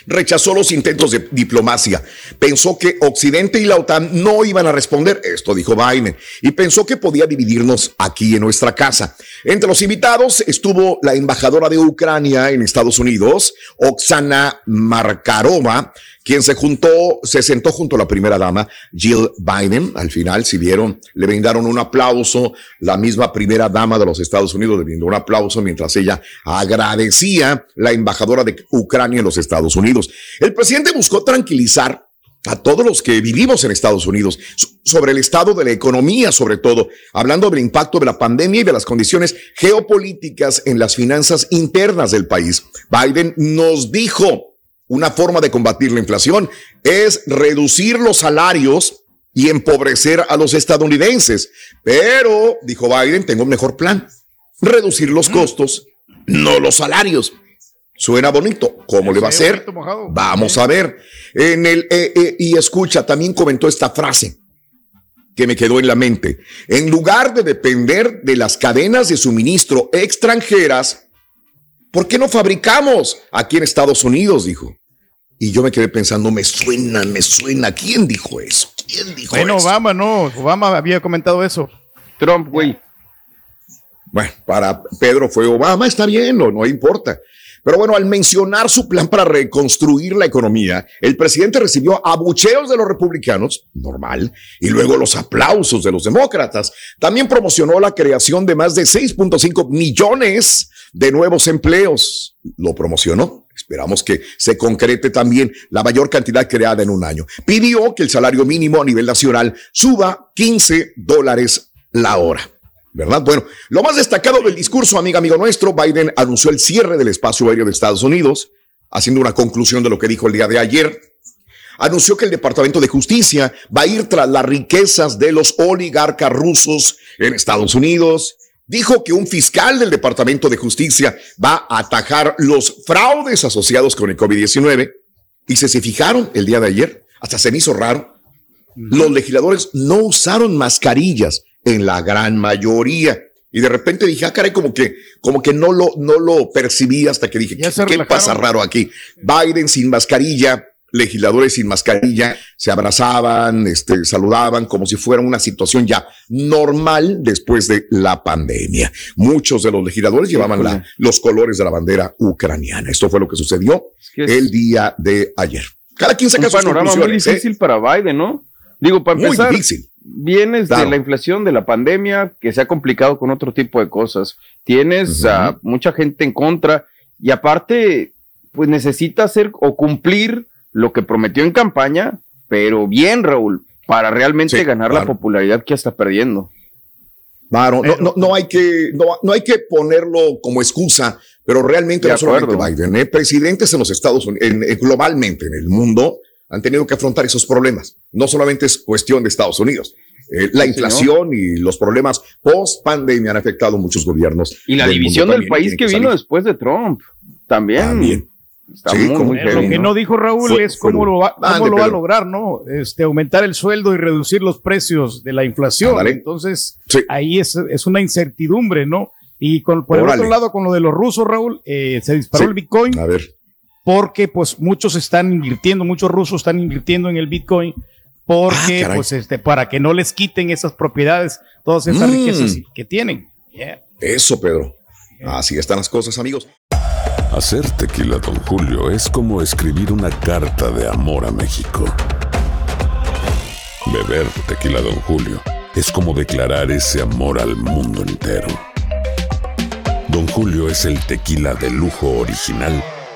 rechazó los intentos de diplomacia. Pensó que Occidente y la OTAN no iban a responder, esto dijo Biden, y pensó que podía dividirnos aquí en nuestra casa. Entre los invitados estuvo la embajadora de Ucrania en Estados Unidos, Oksana Markarova, quien se juntó, se sentó junto a la primera dama, Jill Biden. Al final, si vieron, le brindaron un aplauso. La misma primera dama de los Estados Unidos le brindó un aplauso mientras ella agradecía la embajadora de Ucrania en los Estados Unidos. El presidente buscó tranquilizar a todos los que vivimos en Estados Unidos sobre el estado de la economía, sobre todo, hablando del impacto de la pandemia y de las condiciones geopolíticas en las finanzas internas del país. Biden nos dijo, una forma de combatir la inflación es reducir los salarios y empobrecer a los estadounidenses. Pero, dijo Biden, tengo un mejor plan. Reducir los costos, no los salarios. Suena bonito. ¿Cómo le va a hacer? Vamos a ver. En el, eh, eh, y escucha, también comentó esta frase que me quedó en la mente. En lugar de depender de las cadenas de suministro extranjeras, ¿Por qué no fabricamos aquí en Estados Unidos? Dijo. Y yo me quedé pensando, me suena, me suena. ¿Quién dijo eso? ¿Quién dijo bueno, eso? Obama no, Obama había comentado eso. Trump, güey. Bueno, para Pedro fue Obama, está bien, no, no importa. Pero bueno, al mencionar su plan para reconstruir la economía, el presidente recibió abucheos de los republicanos, normal, y luego los aplausos de los demócratas. También promocionó la creación de más de 6.5 millones de nuevos empleos. Lo promocionó. Esperamos que se concrete también la mayor cantidad creada en un año. Pidió que el salario mínimo a nivel nacional suba 15 dólares la hora. ¿Verdad? Bueno, lo más destacado del discurso, amiga, amigo nuestro, Biden anunció el cierre del espacio aéreo de Estados Unidos haciendo una conclusión de lo que dijo el día de ayer. Anunció que el Departamento de Justicia va a ir tras las riquezas de los oligarcas rusos en Estados Unidos. Dijo que un fiscal del Departamento de Justicia va a atajar los fraudes asociados con el COVID-19. Y si se fijaron el día de ayer, hasta se me hizo raro, los legisladores no usaron mascarillas en la gran mayoría. Y de repente dije, ah, caray, como que, como que no lo, no lo percibí hasta que dije, ¿qué, qué pasa raro aquí? Biden sin mascarilla, legisladores sin mascarilla, se abrazaban, este, saludaban como si fuera una situación ya normal después de la pandemia. Muchos de los legisladores llevaban la- los colores de la bandera ucraniana. Esto fue lo que sucedió que el día de ayer. Cada quien saca un sus panorama muy. ¿eh? difícil para Biden, ¿no? Digo, para Muy empezar, difícil. vienes Claro. de la inflación, de la pandemia, que se ha complicado con otro tipo de cosas. Tienes a mucha gente en contra y aparte, pues necesita hacer o cumplir lo que prometió en campaña, pero bien, Raúl, para realmente ganar la popularidad que está perdiendo. Claro, no, no, no hay que, no, no hay que ponerlo como excusa, pero realmente De no solamente acuerdo. Biden, ¿eh? presidentes en los Estados Unidos, en- en- globalmente en el mundo, han tenido que afrontar esos problemas. No solamente es cuestión de Estados Unidos. Eh, la Sí, inflación y los problemas post pandemia han afectado a muchos gobiernos. Y la del división del también, país tienen que vino salir. después de Trump. También. Está Sí, muy, como- Lo que no dijo Raúl Fue- es cómo, lo va, cómo Ande, lo va a lograr, ¿no? Este, aumentar el sueldo y reducir los precios de la inflación. Ándale. Entonces, ahí es, es una incertidumbre, ¿no? Y con, por el otro lado, con lo de los rusos, Raúl, eh, se disparó Sí. el Bitcoin. A ver. Porque, pues, muchos están invirtiendo, muchos rusos están invirtiendo en el Bitcoin. Porque, Ah, pues, este, para que no les quiten esas propiedades, todas esas Mm. riquezas que tienen. Yeah. Eso, Pedro. Así están las cosas, amigos. Hacer tequila, Don Julio, es como escribir una carta de amor a México. Beber tequila, Don Julio, es como declarar ese amor al mundo entero. Don Julio es el tequila de lujo original,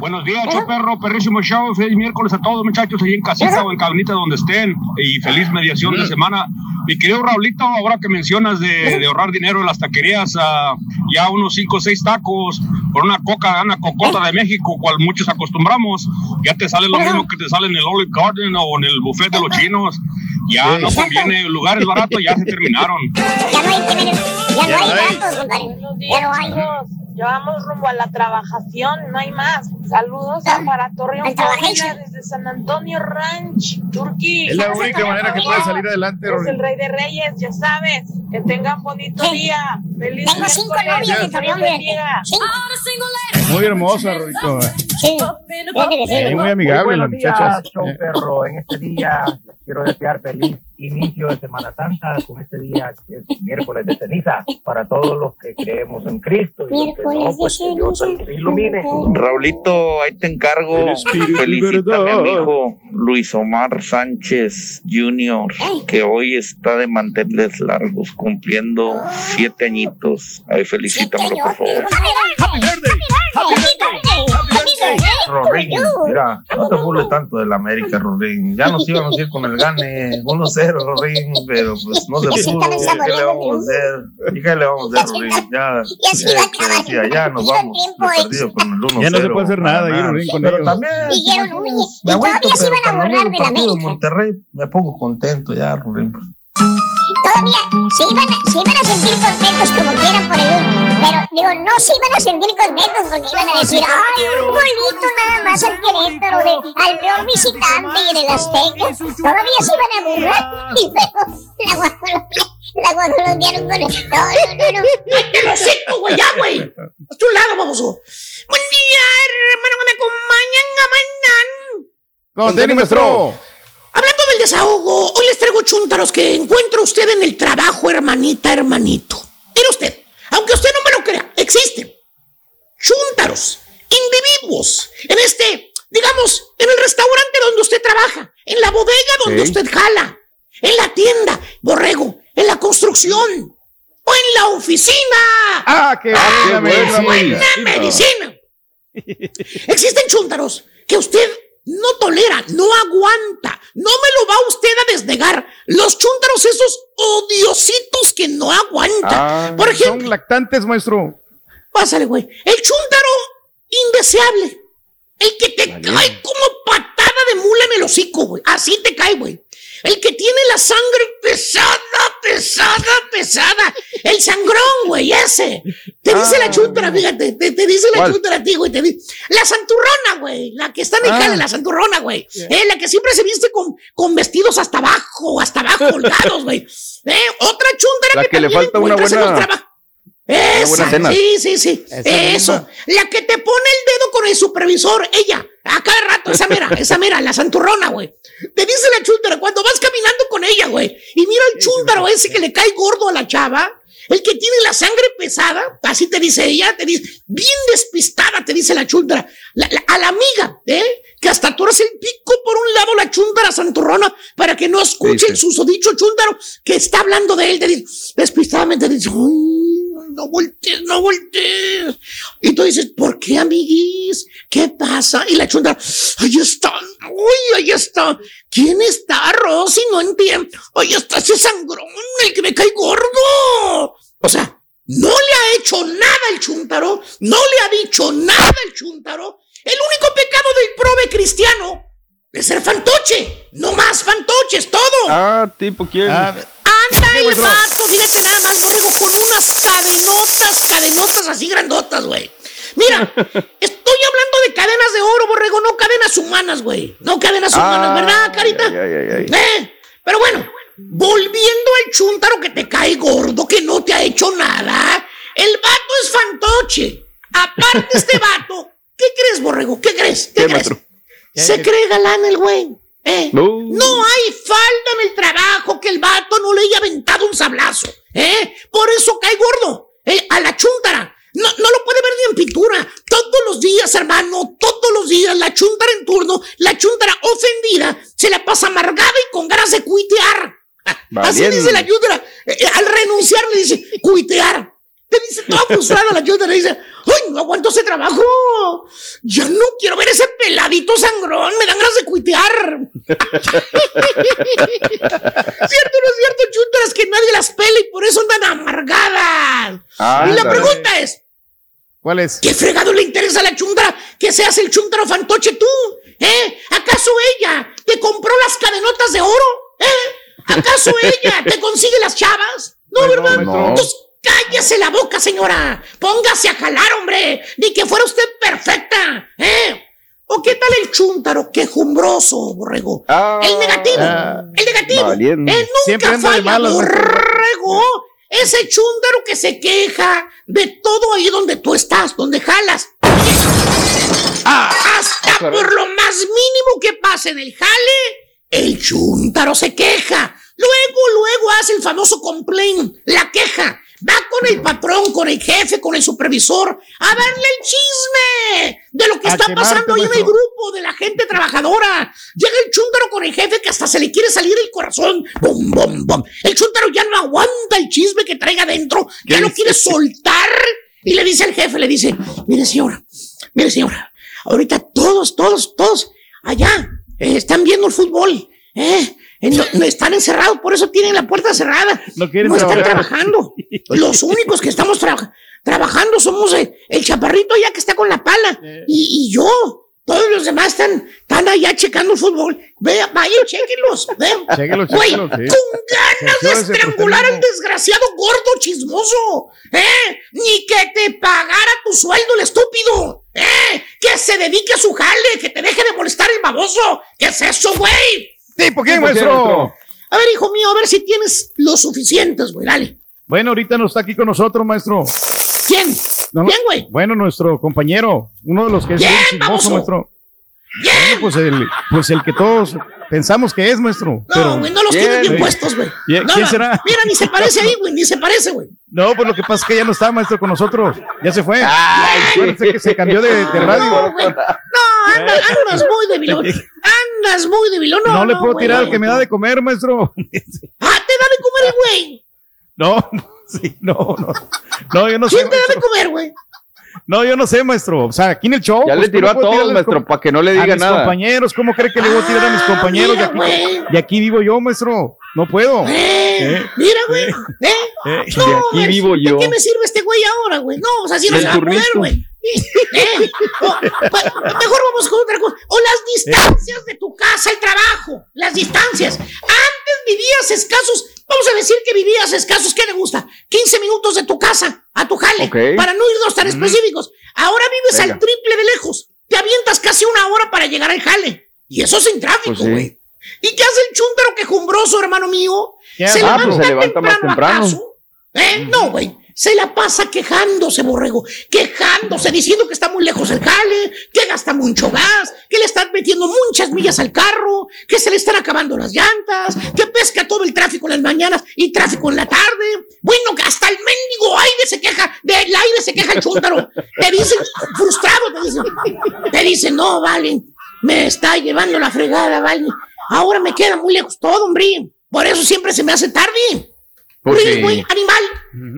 Buenos días, show perro, perrísimo show. Feliz miércoles a todos, muchachos, ahí en casita o en cabinita donde estén. Y feliz mediación de semana. Mi querido Raulito, ahora que mencionas de, de ahorrar dinero en las taquerías, ah, ya unos 5 o 6 tacos por una coca, una cocota de México, cual muchos acostumbramos, ya te sale lo mismo que te sale en el Olive Garden o en el buffet de los chinos. Ya no conviene, lugares baratos ya se terminaron. Ya no hay datos, compadre. Ya no hay. Ya vamos rumbo a la trabajación, no hay más. Saludos a para Torreón, desde San Antonio Ranch, Turquí. Es la única manera que puede salir adelante, Es el rey de reyes, ya sabes. Que tengan bonito día. Feliz Tengo cinco novias de Torreón. Muy hermosa, Rolito. Sí, sí. Muy amigable la buenos días, muchacha. Eh. perro. En este día les quiero desear feliz inicio de Semana Santa con este día que es miércoles de ceniza para todos los que creemos en Cristo y los que no, pues que Dios ilumine. Raulito, ahí te encargo. Felicítame a mi hijo Luis Omar Sánchez Jr., que hoy está de manteles largos, cumpliendo siete añitos. Ahí felicítamelo, por favor. Rorín, mira, no te burles tanto del América, Rorín. Ya nos íbamos a ir con el gane 1-0, Rorín, pero pues no se pudo. ¿Qué le vamos a hacer? ¿Y qué le vamos a hacer, Rorín? Ya, eh, decía, ya nos vamos perdido con el 1-0. Ya no se puede hacer nada ahí. Rorín, con Pero ellos. también, Dijeron, oye, y me agüito, todavía se pero van a de la partido de América. Monterrey me pongo contento ya, Rorín. Todavía se iban, a, se iban a sentir contentos como quieran por el pero digo, no se iban a sentir contentos porque iban a decir, ay, un golito nada más al Querétaro, de, al peor visitante y en el Azteca. Todavía se iban a burlar y luego la guajolotía, la guajolotía no pone, no, no, no, no. ¡Te lo seco, güey, ya, güey! A tu lado, baboso. Buen día, hermano, que me acompañan a mañana. Maestro. Hablando del desahogo, hoy les traigo chúntaros que encuentra usted en el trabajo, hermanita, hermanito. Mire usted, aunque usted no me lo crea, existen chúntaros, individuos, en este, digamos, en el restaurante donde usted trabaja, en la bodega donde usted jala, en la tienda, borrego, en la construcción o en la oficina. Ah, qué buena medicina. buena medicina. Existen chúntaros que usted no tolera, no aguanta. No me lo va usted a desnegar. Los chúntaros, esos odiositos que no aguanta. Por ejemplo, Son lactantes, maestro. pásale, güey. El chúntaro indeseable. El que te cae como patada de mula en el hocico, güey. Así te cae, güey. El que tiene la sangre pesada, pesada, pesada. El sangrón, güey, ese. Te dice la chúntara, fíjate. Te, te dice la chúntara a ti, güey. te dice- La santurrona, güey. La que está en el Ah. jale, la santurrona, güey. Eh, la que siempre se viste con, con vestidos hasta abajo, hasta abajo, holgados, güey. Eh, otra chúntara La que, que le falta una buena- Esa, sí, sí, sí. Esa Eso. misma. La que te pone el dedo con el supervisor, ella. A cada rato, esa mera, esa mera, la santurrona, güey. Te dice la chúntara cuando vas caminando con ella, güey. Y mira el chúntaro ese que le cae gordo a la chava. El que tiene la sangre pesada, así te dice ella, te dice, bien despistada, te dice la chúntara. La- la- a la amiga, ¿eh? Que hasta torce el pico por un lado la chúntara santurrona para que no escuche el susodicho chúntaro que está hablando de él. Te dice, despistadamente, te dice, "Ay, no voltees, no voltees. Y tú dices, ¿por qué, amiguis? ¿Qué pasa? Y la chunda, ahí está, uy, ahí está. ¿Quién está, Rosy? No entiendo. Ahí está ese sangrón, el que me cae gordo. O sea, no le ha hecho nada el chúntaro, no le ha dicho nada el chúntaro. El único pecado del prove cristiano es ser fantoche. No más fantoches, todo. Ah, tipo, ¿quién? Anda el vato, fíjate nada más, borrego, con unas cadenotas, cadenotas así grandotas, güey. Mira, estoy hablando de cadenas de oro, borrego, no cadenas humanas, güey. No cadenas humanas, ¿verdad, carita? Ay, ay, ay, ay. Eh, pero bueno, volviendo al chúntaro que te cae gordo, que no te ha hecho nada, el vato es fantoche. Aparte este vato, ¿qué crees, borrego? ¿Qué crees? ¿Qué, ¿Qué, crees? Se cree galán el güey. Eh, No. no hay falta en el trabajo que el vato no le haya aventado un sablazo. ¿eh? Por eso cae gordo. eh, a la chúntara. No, no lo puede ver ni en pintura. Todos los días, hermano, todos los días, la chúntara en turno, la chúntara ofendida, se la pasa amargada y con ganas de cuitear. Así dice la chúntara. Eh, eh, al renunciar le dice, cuitear. Te dice toda frustrada la chúntara, le dice, ¡ay, no aguanto ese trabajo! Ya no quiero ver ese peladito sangrón, me dan ganas de cuitear. ¿Cierto o no es cierto, chúntaras, que nadie las pela y por eso andan amargadas? y la pregunta es, ¿Cuál es? ¿Qué fregado le interesa a la chúntara que seas el chúntaro fantoche tú? ¿Eh? ¿Acaso ella te compró las cadenotas de oro? ¿Eh? ¿Acaso ella te consigue las chavas? No, ¿verdad? maestro. Entonces, cállese la boca, señora. Póngase a jalar, hombre. Ni que fuera usted perfecta. ¿Eh? ¿O qué tal el chúntaro quejumbroso, borrego? el negativo. Ah. el negativo. valiendo. Eh, Siempre nunca falla, borrego. Ese chúndaro que se queja de todo ahí donde tú estás, donde jalas. Hasta por lo más mínimo que pase en el jale, el chúntaro se queja. Luego, luego hace el famoso complaint, la queja. Va con el patrón, con el jefe, con el supervisor, a darle el chisme de lo que A está pasando ahí en el grupo de la gente trabajadora. Llega el chúntaro con el jefe que hasta se le quiere salir el corazón. Bum, bum, bum. El chúntaro ya no aguanta el chisme que traiga adentro, ya ¿Qué lo quiere soltar. Y le dice al jefe, le dice, mire señora, mire señora, ahorita todos, todos, todos allá eh, están viendo el fútbol. ¿eh? Lo- no están encerrados, por eso tienen la puerta cerrada. No están trabajar. trabajando. Los únicos que estamos traba- trabajando somos el, el chaparrito ya que está con la pala. Y, y yo. Todos los demás están, están allá checando fútbol. Vea, vayan, chequenlos. Vean. Chéquenlos, Güey, con ganas de estrangular al desgraciado gordo chismoso. ¿Eh? Ni que te pagara tu sueldo el estúpido. ¿Eh? Que se dedique a su jale, que te deje de molestar el baboso. ¿Qué es eso, güey? ¿Tipo quién, maestro? A ver, hijo mío, a ver si tienes lo suficientes, güey. Dale. Bueno, ahorita no está aquí con nosotros, maestro. ¿Quién? No, no. ¿Quién, güey? Bueno, nuestro compañero, uno de los que es ¿Quién, bien chismoso, maestro. Bueno, pues el, pues el que todos pensamos que es, maestro. No, güey, no los tienes bien Sí. puestos, güey. ¿Quién- No, quién no, será? Mira, ni se parece ahí, güey, ni se parece, güey. No, pues lo que pasa es que ya no está, maestro, con nosotros. Ya se fue. Parece que se cambió de, de radio. No, güey. No, anda- andas muy debilón. Andas muy debilón. No, No, le puedo güey, tirar no. al que me da de comer, maestro. Ah, te da de comer el güey. No, sí, no, no. No, yo no sé. ¿Quién te da de comer, güey? No, yo no sé, maestro. O sea, aquí en el show. Ya pues, le tiró ¿cómo a todos, maestro, para que no le a diga mis nada. compañeros, ¿cómo cree que le voy a tirar a mis compañeros? mira, y, aquí, güey. y aquí vivo yo, maestro. No puedo. Eh, Eh, Mira, güey. ¿Eh? eh. No, De aquí vivo ¿De yo. qué me sirve este güey ahora, güey? No, o sea, así no se va a poder, turnito. güey. Eh, o- pa- mejor vamos con otra cosa. Distancias de tu casa al trabajo. Las distancias. Antes vivías escasos, vamos a decir que vivías escasos, ¿qué le gusta? 15 minutos de tu casa a tu jale. Para no irnos tan específicos. Ahora vives Venga. al triple de lejos. Te avientas casi una hora para llegar al jale. Y eso sin tráfico, Pues sí. güey. ¿Y qué hace el chúntaro quejumbroso, hermano mío? ¿Qué Se hace? Ah, pues se levanta más temprano. ¿acaso? ¿Eh? No, güey. Se la pasa quejándose, borrego. Quejándose, diciendo que está muy lejos el jale, que gasta mucho gas, que le están metiendo muchas millas al carro, que se le están acabando las llantas, que pesca todo el tráfico en las mañanas y tráfico en la tarde. Bueno, hasta el mendigo aire se queja, del aire se queja el chúntaro. Te dicen, frustrado, te dicen. Te dicen, no, vale, me está llevando la fregada, vale. Ahora me queda muy lejos todo, hombre. Por eso siempre se me hace tarde. Pues sí. güey, animal,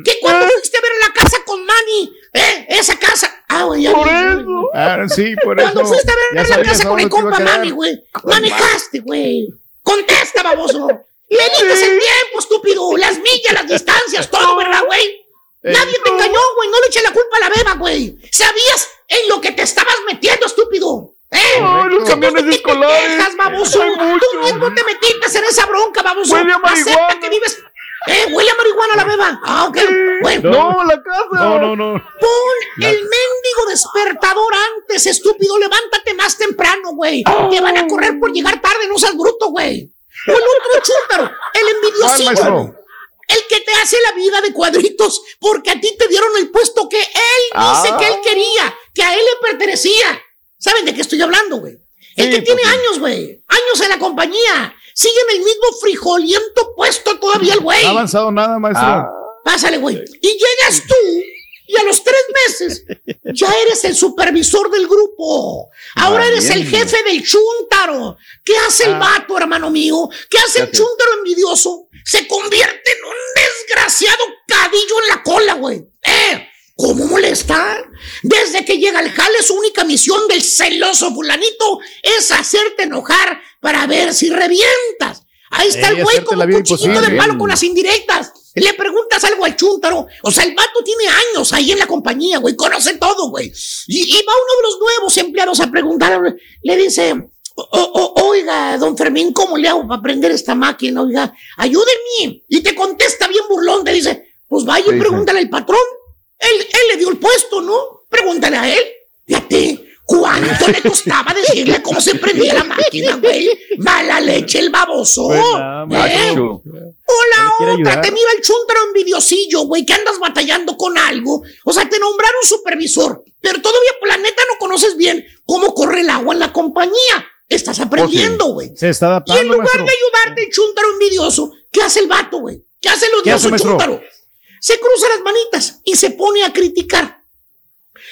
¿qué cuando fuiste a ver la casa con Manny? ¿Eh? Esa casa. Ah, güey, ya. Por eso. Ah, sí, por eso. Cuando fuiste a ver Ya la casa con te a compa. Manny, güey. Manejaste, güey. Contesta, baboso. Le dices el tiempo, estúpido. Las millas, las distancias, todo, ¿verdad, güey? Nadie te engañó, güey. No le eches la culpa a la beba, güey. Sabías en lo que te estabas metiendo, estúpido. ¿Eh? Ay, los camiones te escolares. quejas, baboso. Hay Tú mismo te metiste en esa bronca, baboso. Acepta que vives. Eh, huele a marihuana la beba. Ah, ok. Bueno. No, la casa. No, no, no. Pon el mendigo despertador antes, estúpido. Levántate más temprano, güey. Te van a correr por llegar tarde, no seas bruto, güey. O el otro chúntaro, el ¿Cuál, envidiosillo. El que te hace la vida de cuadritos porque a ti te dieron el puesto que él dice Ah. que él quería, que a él le pertenecía. ¿Saben de qué estoy hablando, güey? El Sí, que tiene sí. años, güey. Años en la compañía. Sigue en el mismo frijoliento puesto todavía el güey. No ha avanzado nada, maestro. Ah. Pásale, güey. Y llegas tú y a los tres meses ya eres el supervisor del grupo. Ahora eres el jefe del chúntaro. ¿Qué hace el Ah. vato, hermano mío? ¿Qué hace el hace? chúntaro envidioso? Se convierte en un desgraciado cadillo en la cola, güey. ¿Eh? ¿Cómo molesta? Desde que llega al jale, su única misión del celoso fulanito es hacerte enojar para ver si revientas. Ahí está Ey, el güey como vida cuchillito de palo con las indirectas. Le preguntas algo al chúntaro. O sea, el vato tiene años ahí en la compañía, güey. Conoce todo, güey. Y, y va uno de los nuevos empleados a preguntar. Le dice, "O- o- oiga, don Fermín, ¿cómo le hago para aprender esta máquina? Oiga, ayúdenme. Y te contesta bien burlón. Te dice, pues vaya y pregúntale al patrón. Él, él le dio el puesto, ¿no? Pregúntale a él. Fíjate, ¿cuánto le costaba decirle cómo se prendía la máquina, güey? Mala leche el baboso. Pues nada, ¿Eh? O la otra, te mira el chúntaro envidiosillo, güey, que andas batallando con algo. O sea, te nombraron supervisor, pero todavía, la neta, no conoces bien cómo corre el agua en la compañía. Estás aprendiendo, güey. Se está Y en adaptando, lugar maestro. de ayudarte el chúntaro envidioso, ¿qué hace el vato, güey? ¿Qué hace el ¿Qué hace, odioso chúntaro? Se cruza las manitas y se pone a criticar.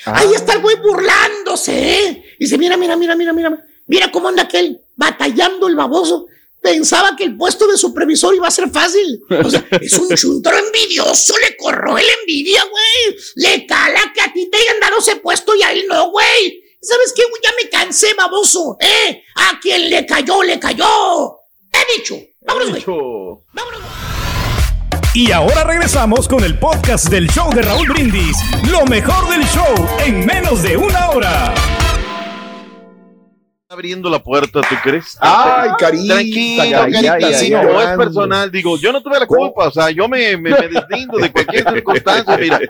Ah. Ahí está el güey burlándose, ¿eh? Y dice, mira, mira, mira, mira, mira. Mira cómo anda aquel batallando el baboso. Pensaba que el puesto de supervisor iba a ser fácil. O sea, es un chuntaro envidioso, le corroe la envidia, güey. Le cala que a ti te hayan dado ese puesto y a él no, güey. ¿Sabes qué, güey? Ya me cansé, baboso, ¿eh? A quien le cayó, le cayó. He dicho. Vámonos, güey. Macho. Y ahora regresamos con el podcast del show de Raúl Brindis. Lo mejor del show en menos de una hora. abriendo la puerta, ¿tú crees? Ay, carita, Tranquilo, carita, carita, sí, sí, no, es personal. Digo, yo no tuve la culpa, o sea, yo me, me, me deslindo de cualquier circunstancia. Mira,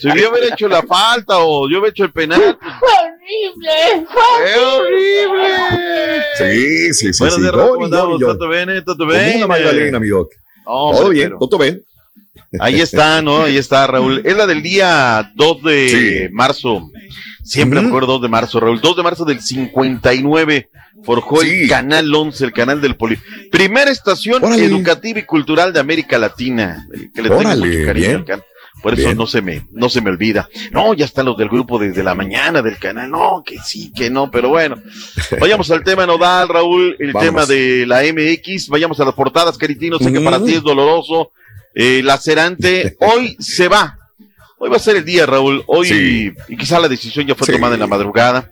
si yo hubiera hecho la falta o yo hubiera hecho el penal, pues, horrible! ¡Qué horrible! Sí, sí, sí. Buenos sí. días, Johnny, ¿cómo andamos? Johnny, Johnny. ¿Todo bien? ¿Todo Como bien? una Magdalena, mi doc. Hombre, Todo bien, pero- todo bien. Ahí está, ¿no? Ahí está, Raúl. Es la del día 2 de marzo. Siempre me acuerdo 2 de marzo, Raúl. 2 de marzo del 59 forjó el Canal 11, el canal del Poli. Primera estación Órale. educativa y cultural de América Latina. Que le tengo Órale, mucho cariño bien. al Por eso Bien. no se me, no se me olvida. No, ya están los del grupo desde la mañana del canal. No, que sí, que no, pero bueno. Vayamos al tema nodal, Raúl, el Vamos. tema de la MX. Vayamos a las portadas, Caritino. Sé que para ti es doloroso, eh, lacerante. Hoy se va. Hoy va a ser el día, Raúl. Hoy, Sí. y quizá la decisión ya fue Sí. tomada en la madrugada,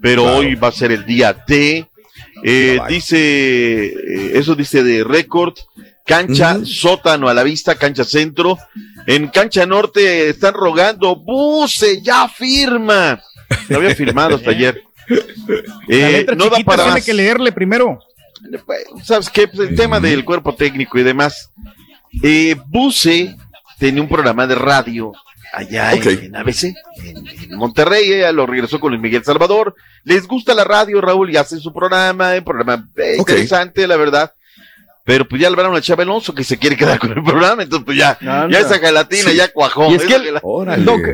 pero Claro. hoy va a ser el día D. Eh, dice, eh, eso dice de récord, cancha sótano a la vista, cancha centro. En cancha norte están rogando, Buse, ya firma. Lo había firmado hasta ayer. Eh, no da para tiene que leerle primero. ¿Sabes qué? Pues el tema del cuerpo técnico y demás. Eh, Buse tenía un programa de radio allá en- en, ABC, en, en Monterrey, ella lo regresó con Luis Miguel Salvador. Les gusta la radio, Raúl, y hacen su programa, un programa eh, Ok. interesante, la verdad. Pero pues ya hablaron a Chava Alonso que se quiere quedar con el programa, entonces pues ya, Anda. ya esa gelatina Sí. ya cuajó. Y es que el-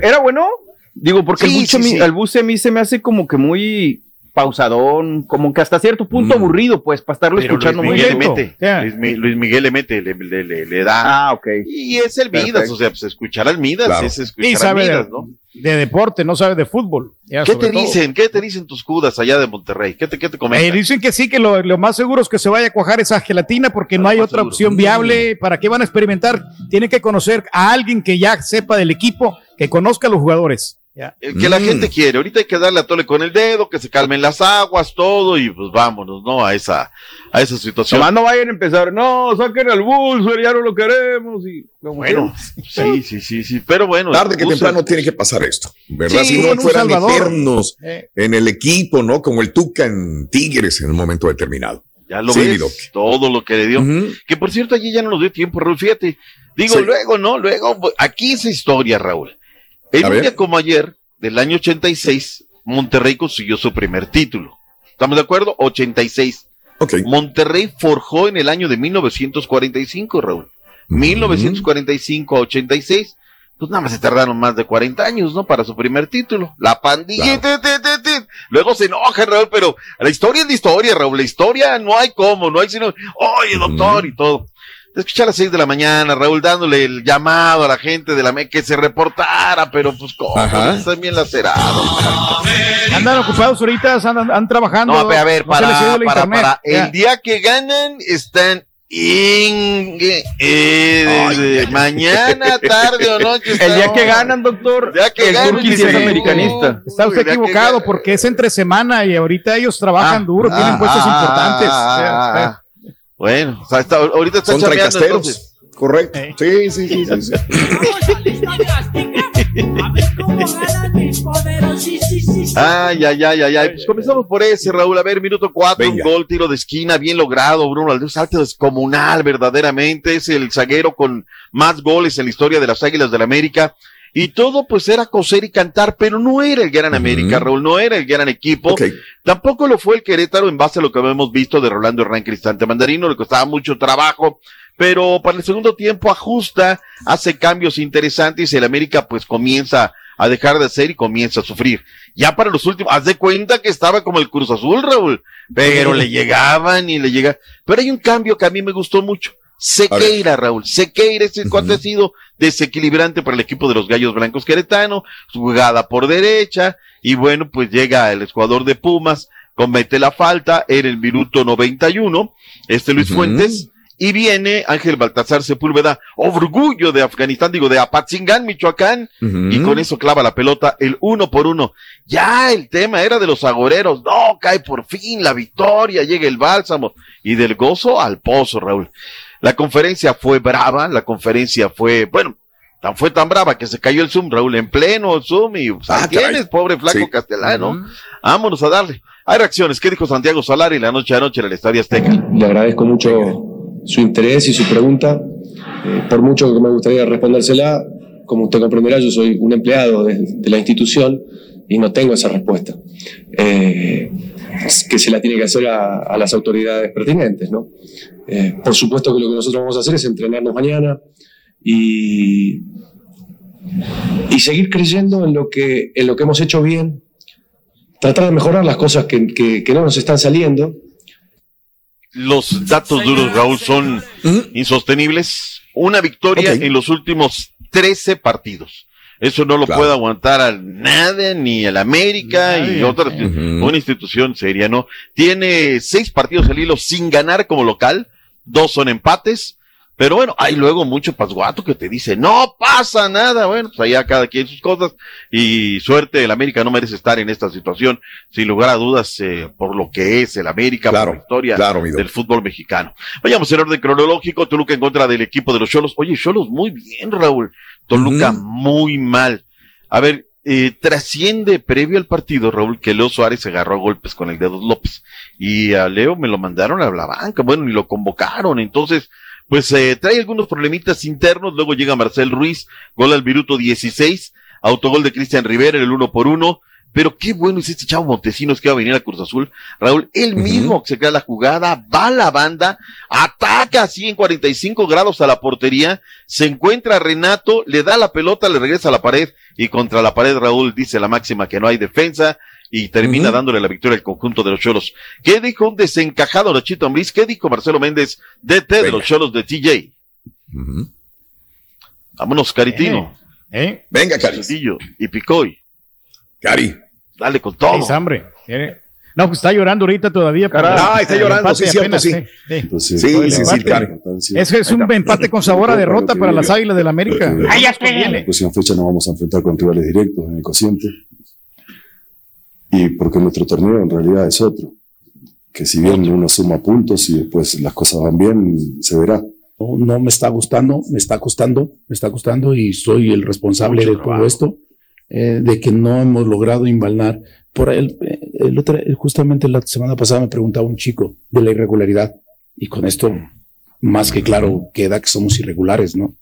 ¿era bueno? Digo, porque Sí, el, buce, sí, sí. el buce a mí se me hace como que muy pausadón, como que hasta cierto punto aburrido, pues, para estarlo Pero escuchando Luis muy Miguel le lento. mete, Luis, Mi- Luis Miguel le mete, le, le- le- le da. Ah, ok. Y es el Midas, o sea, pues escuchar al Midas Claro. es escuchar al Midas, ¿no? De deporte, no sabe de fútbol. Ya, ¿Qué te todo. dicen? ¿Qué te dicen tus cudas allá de Monterrey? ¿Qué te, qué te comentan? Eh, dicen que sí, que lo, lo más seguro es que se vaya a cuajar esa gelatina porque no hay otra opción viable. ¿Para qué van a experimentar? Tienen que conocer a alguien que ya sepa del equipo, que conozca a los jugadores. Ya. El que la Mm. gente quiere. Ahorita hay que darle a tole con el dedo, que se calmen las aguas, todo, y pues vámonos, ¿no? A esa, a esa situación. Nomás no vayan a empezar, no, saquen al Bulls, ya no lo queremos. Y, Bueno, sí, sí, sí, sí. Pero bueno. Tarde que usa- temprano tiene que pasar esto, ¿verdad? Sí, si no fueran Salvador. eternos Eh. en el equipo, ¿no? Como el Tuca en Tigres en un momento determinado. Ya lo Sí, todo lo que le dio. Que por cierto, allí ya no nos dio tiempo, Raúl. Fíjate. Digo, Sí. luego, ¿no? Luego, pues, aquí esa historia, Raúl. El A un día como ayer, del año 86, Monterrey consiguió su primer título. ¿Estamos de acuerdo? 86. Monterrey forjó en el año de 1945, Raúl. 1945 a 86. Pues nada más se tardaron más de 40 años, ¿no? Para su primer título. La pandilla. te, te, te, te. Luego se enoja, Raúl, pero la historia es la historia, Raúl. La historia no hay cómo, no hay sino, oye, doctor, y todo. Te escuché a las 6 de la mañana, Raúl, dándole el llamado a la gente de la MEC que se reportara, pero pues, ¿cómo? Ajá. Están bien lacerados. Andan ocupados ahorita, andan, andan trabajando. No, a ver, no para, para, para. Ya. El día que ganan están en, eh, mañana, tarde o noche. El día que ganan, doctor, El día que el ganan, es americanista. Está usted equivocado porque es entre semana y ahorita ellos trabajan duro, tienen puestos ah, importantes. Bueno, o sea, está- ahorita está Son entonces. Correcto. Sí, sí, sí, sí, sí. Ay, ay, ay, ay, ay. Pues comenzamos por ese, Raúl. A ver, minuto cuatro, un gol, tiro de esquina, bien logrado. Bruno Valdés, salto descomunal, verdaderamente. Es el zaguero con más goles en la historia de las Águilas del América. Y todo, pues, era coser y cantar, pero no era el gran América, Raúl, no era el gran equipo. Tampoco lo fue el Querétaro en base a lo que habíamos visto de Rolando Hernán Cristante Mandarino, le costaba mucho trabajo, pero para el segundo tiempo ajusta, hace cambios interesantes y el América pues comienza a dejar de hacer y comienza a sufrir. Ya para los últimos, haz de cuenta que estaba como el Cruz Azul, Raúl, pero le llegaban y le llega. Pero hay un cambio que a mí me gustó mucho. Sequeira, Raúl, Sequeira, ese cuate ha sido desequilibrante para el equipo de los Gallos Blancos Queretano, jugada por derecha, y bueno, pues llega el jugador de Pumas, comete la falta, era el minuto 91, este Luis Fuentes, y viene Ángel Baltasar Sepúlveda, orgullo de Afganistán, digo, de Apatzingán, Michoacán, y con eso clava la pelota el uno por uno. Ya el tema era de los agoreros, no, cae por fin la victoria, llega el bálsamo, y del gozo al pozo, Raúl. La conferencia fue brava, la conferencia fue, bueno, tan, fue tan brava que se cayó el Zoom, Raúl, en pleno Zoom y pues, ahí tienes, pobre flaco Sí. castellano. Vámonos a darle. Hay reacciones. ¿Qué dijo Santiago Solari la noche a noche en el Estadio Azteca? Le agradezco mucho su interés y su pregunta. Eh, por mucho que me gustaría respondérsela, como usted comprenderá, yo soy un empleado de, de la institución y no tengo esa respuesta. Eh, que se la tiene que hacer a, a las autoridades pertinentes, ¿no? Eh, por supuesto que lo que nosotros vamos a hacer es entrenarnos mañana y, y seguir creyendo en lo, que, en lo que hemos hecho bien, tratar de mejorar las cosas que, que- que no nos están saliendo Los datos duros, Raúl, son insostenibles. Una victoria en los últimos 13 partidos. Eso no lo Claro. puede aguantar a nada, ni el América y Nadie. otra, Ujú. una institución seria, ¿no? Tiene seis partidos al hilo sin ganar como local, dos son empates, pero bueno, hay luego mucho pasguato que te dice, no pasa nada, bueno, pues allá cada quien sus cosas, y suerte, el América no merece estar en esta situación, sin lugar a dudas, eh, por lo que es el América, por la historia claro, del fútbol mexicano. Vayamos en orden cronológico, Toluca en contra del equipo de los Cholos. Oye, Cholos muy bien, Raúl. Toluca muy mal. A ver, eh, trasciende previo al partido, Raúl, que Leo Suárez se agarró a golpes con el dedo López. Y a Leo me lo mandaron a la banca, bueno, ni lo convocaron. Entonces, pues eh, trae algunos problemitas internos. Luego llega Marcel Ruiz, gol al minuto 16, autogol de Cristian Rivera, el uno por uno. Pero qué bueno es este chavo Montesinos que va a venir a Cruz Azul. Raúl, él mismo se crea la jugada, va a la banda, ataca así en 45 grados a la portería, se encuentra a Renato, le da la pelota, le regresa a la pared y contra la pared Raúl dice la máxima que no hay defensa y termina dándole la victoria al conjunto de los Cholos. ¿Qué dijo un desencajado Nachito Ambriz? ¿Qué dijo Marcelo Méndez, DT de los Cholos de TJ? Vámonos, Caritino. ¿Eh? Venga, Cari. Cedillo y Picoy. Cari. Dale con todo. Es hambre. ¿eh? No, pues está llorando ahorita todavía. Ah, está llorando, sí, cierto, apenas, sí. sí. Entonces, Por el sí, sí, empate. sí, claro. Es un empate con sabor a derrota para las Águilas del América. La próxima fecha nos vamos a enfrentar con rivales directos en el cociente. Y porque nuestro torneo en realidad es otro. Que si bien uno suma puntos y después las cosas van bien, se verá. No, no me está gustando, me está costando, me está costando y soy el responsable de todo esto, eh, de que no hemos logrado invalnar. Por el, el otro- justamente la semana pasada me preguntaba un chico de la irregularidad y con esto más que claro queda que somos irregulares, ¿no?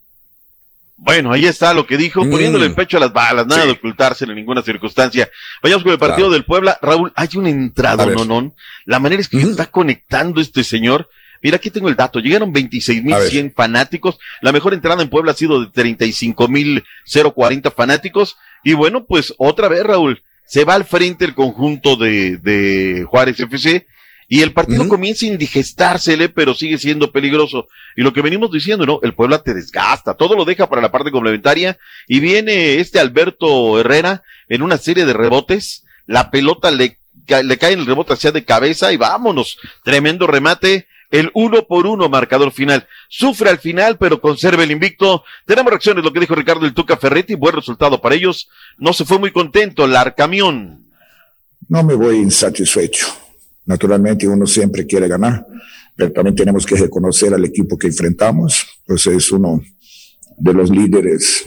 Bueno, ahí está lo que dijo, Mm. poniéndole el pecho a las balas, nada de ocultarse en ninguna circunstancia. Vayamos con el partido del Puebla. Raúl, hay un entrado, no, no. La manera es que está conectando este señor. Mira, aquí tengo el dato. Llegaron 26.100 fanáticos. La mejor entrada en Puebla ha sido de 35.040 fanáticos. Y bueno, pues otra vez, Raúl, se va al frente el conjunto de, de Juárez FC. Y el partido comienza a indigestársele, pero sigue siendo peligroso. Y lo que venimos diciendo, ¿no? El Puebla te desgasta, todo lo deja para la parte complementaria. Y viene este Alberto Herrera en una serie de rebotes. La pelota le, le cae en el rebote hacia de cabeza y vámonos. Tremendo remate. El uno por uno marcador final. Sufre al final, pero conserva el invicto. Tenemos reacciones, lo que dijo Ricardo el Tuca Ferretti. Buen resultado para ellos. No se fue muy contento. El Arcamión. No me voy insatisfecho. Naturalmente uno siempre quiere ganar, pero también tenemos que reconocer al equipo que enfrentamos, pues es uno de los líderes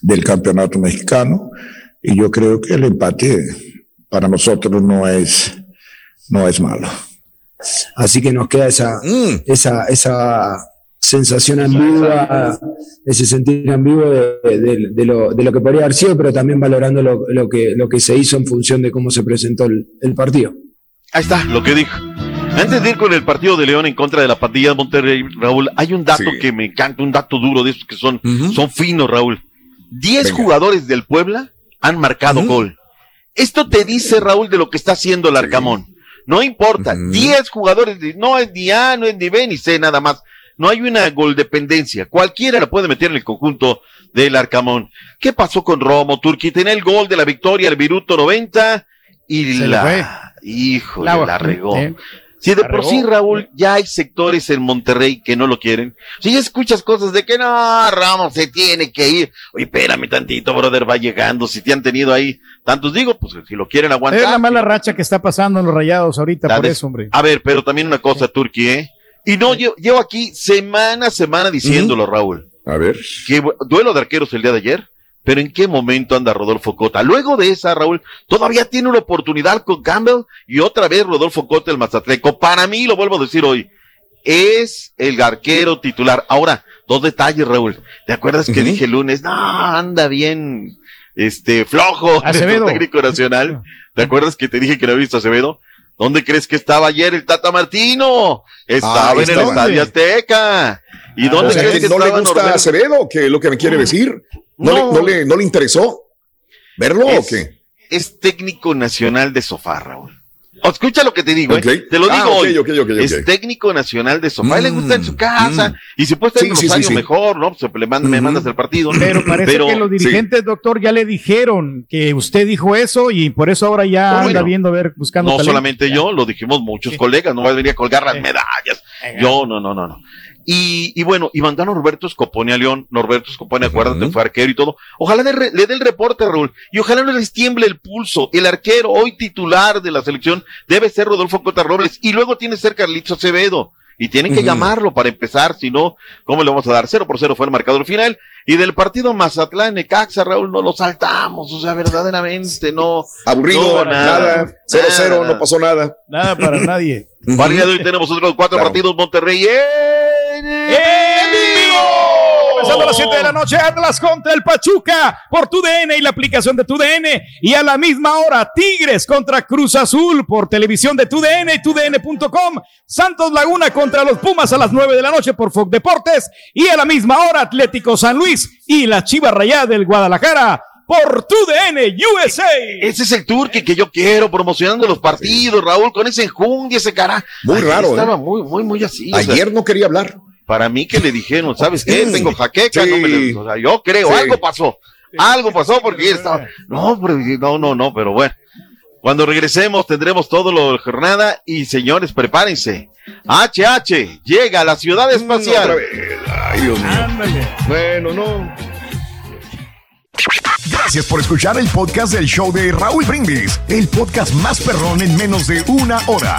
del campeonato mexicano y yo creo que el empate para nosotros no es, no es malo. Así que nos queda esa, Mm. esa, esa sensación ambigua, ese sentir ambiguo de, de- de lo, de lo que podría haber sido, pero también valorando lo, lo que, lo que se hizo en función de cómo se presentó el, el partido. Ahí está, lo que dijo. Antes de ir con el partido de León en contra de la pandilla de Monterrey, Raúl, hay un dato que me encanta, un dato duro de esos que son, son finos, Raúl. Diez jugadores del Puebla han marcado gol. Esto te dice, Raúl, de lo que está haciendo el Arcamón. No importa, diez jugadores, de- no es ni A, no es ni B, ni C, nada más. No hay una gol dependencia. Cualquiera la puede meter en el conjunto del Arcamón. ¿Qué pasó con Romo, Turquí? Tenía el gol de la victoria, el Viruto 90, y Se la... Híjole, La- la, regó. eh, Si de por sí, Raúl, ya hay sectores en Monterrey que no lo quieren. Si ya escuchas cosas de que no, Ramos se tiene que ir. Oye, espérame tantito, brother, va llegando. Si te han tenido ahí tantos, digo, pues si lo quieren aguantar. Es la mala racha que está pasando en los rayados ahorita, por eso, hombre. A ver, pero también una cosa, Turquía, ¿eh? Y no, yo llevo aquí semana a semana diciéndolo, Raúl. A ver. ¿Qué bu- duelo de arqueros el día de ayer. Pero ¿en qué momento anda Rodolfo Cota? Luego de esa, Raúl, todavía tiene una oportunidad con Campbell y otra vez Rodolfo Cota, el Mazatleco. Para mí, lo vuelvo a decir hoy, es el arquero titular. Ahora, dos detalles, Raúl. ¿Te acuerdas que dije el lunes? No, anda bien, este, flojo, nuestro técnico nacional. ¿Te acuerdas que te dije que no había visto a Acevedo? ¿Dónde crees que estaba ayer el Tata Martino? Estaba Ah, en el. Estadio Azteca. ¿Y O dónde sea, crees que que no le gusta Norberto? Acevedo, que es lo que me quiere decir. ¿No, No. Le, no, le, ¿No le interesó verlo o Es- qué? Es técnico nacional de sofá, Raúl. O, escucha lo que te digo, ¿eh? Te lo Ah, digo hoy. Es técnico nacional de sofá. A él le gusta en su Mm, casa. mm. Y si puede estar en Sí, Rosario, sí, sí. mejor, ¿no? Pues le manda- me mandas el partido. Pero parece que los dirigentes, doctor, ya le dijeron que usted dijo eso y por eso ahora ya Bueno, anda viendo, a ver, buscando No talento. solamente yo, lo dijimos muchos colegas, no va a venir a colgar las medallas. Yo, no, no, no, no. Y, y bueno, y mandó a Norberto Scopone a León. Norberto Scopone, acuérdate, fue arquero y todo. Ojalá le, re- le dé el reporte, Raúl. Y ojalá no les tiemble el pulso. El arquero, hoy titular de la selección, debe ser Rodolfo Cota Robles. Y luego tiene que ser Carlitos Acevedo. Y tienen que llamarlo para empezar, si no, ¿cómo le vamos a dar? Cero por cero fue el marcador final. Y del partido Mazatlán, Necaxa, Raúl, no lo saltamos. O sea, verdaderamente no. Aburrido, no, nada. Cero, nada, cero, nada. no pasó nada. Nada para nadie. Para el día de hoy tenemos otros cuatro Claro. partidos. Monterrey Comenzando a las 7 de la noche, Atlas contra el Pachuca por TUDN y la aplicación de TUDN. Y a la misma hora, Tigres contra Cruz Azul por televisión de TUDN y TUDN.com. Santos Laguna contra los Pumas a las 9 de la noche por Fox Deportes. Y a la misma hora, Atlético San Luis y la Chiva Rayada del Guadalajara por TUDN USA. Ese es el turque que yo quiero, promocionando los partidos, Raúl, con ese enjundia, ese cara. Muy Ayer raro, Estaba ¿eh? muy, muy, muy así. o sea, Ayer no quería hablar. Para mí que le dijeron, ¿sabes qué? Tengo jaqueca, Sí. no me le- o sea, yo creo, Sí. algo pasó. Algo pasó porque ayer estaba. No, pero- no, no, no, pero bueno. Cuando regresemos tendremos todo lo de la jornada y señores, prepárense. HH llega a la ciudad Otra espacial. vez. Ay, Dios mío. Bueno, no. Gracias por escuchar el podcast del show de Raúl Brindis, el podcast más perrón en menos de una hora.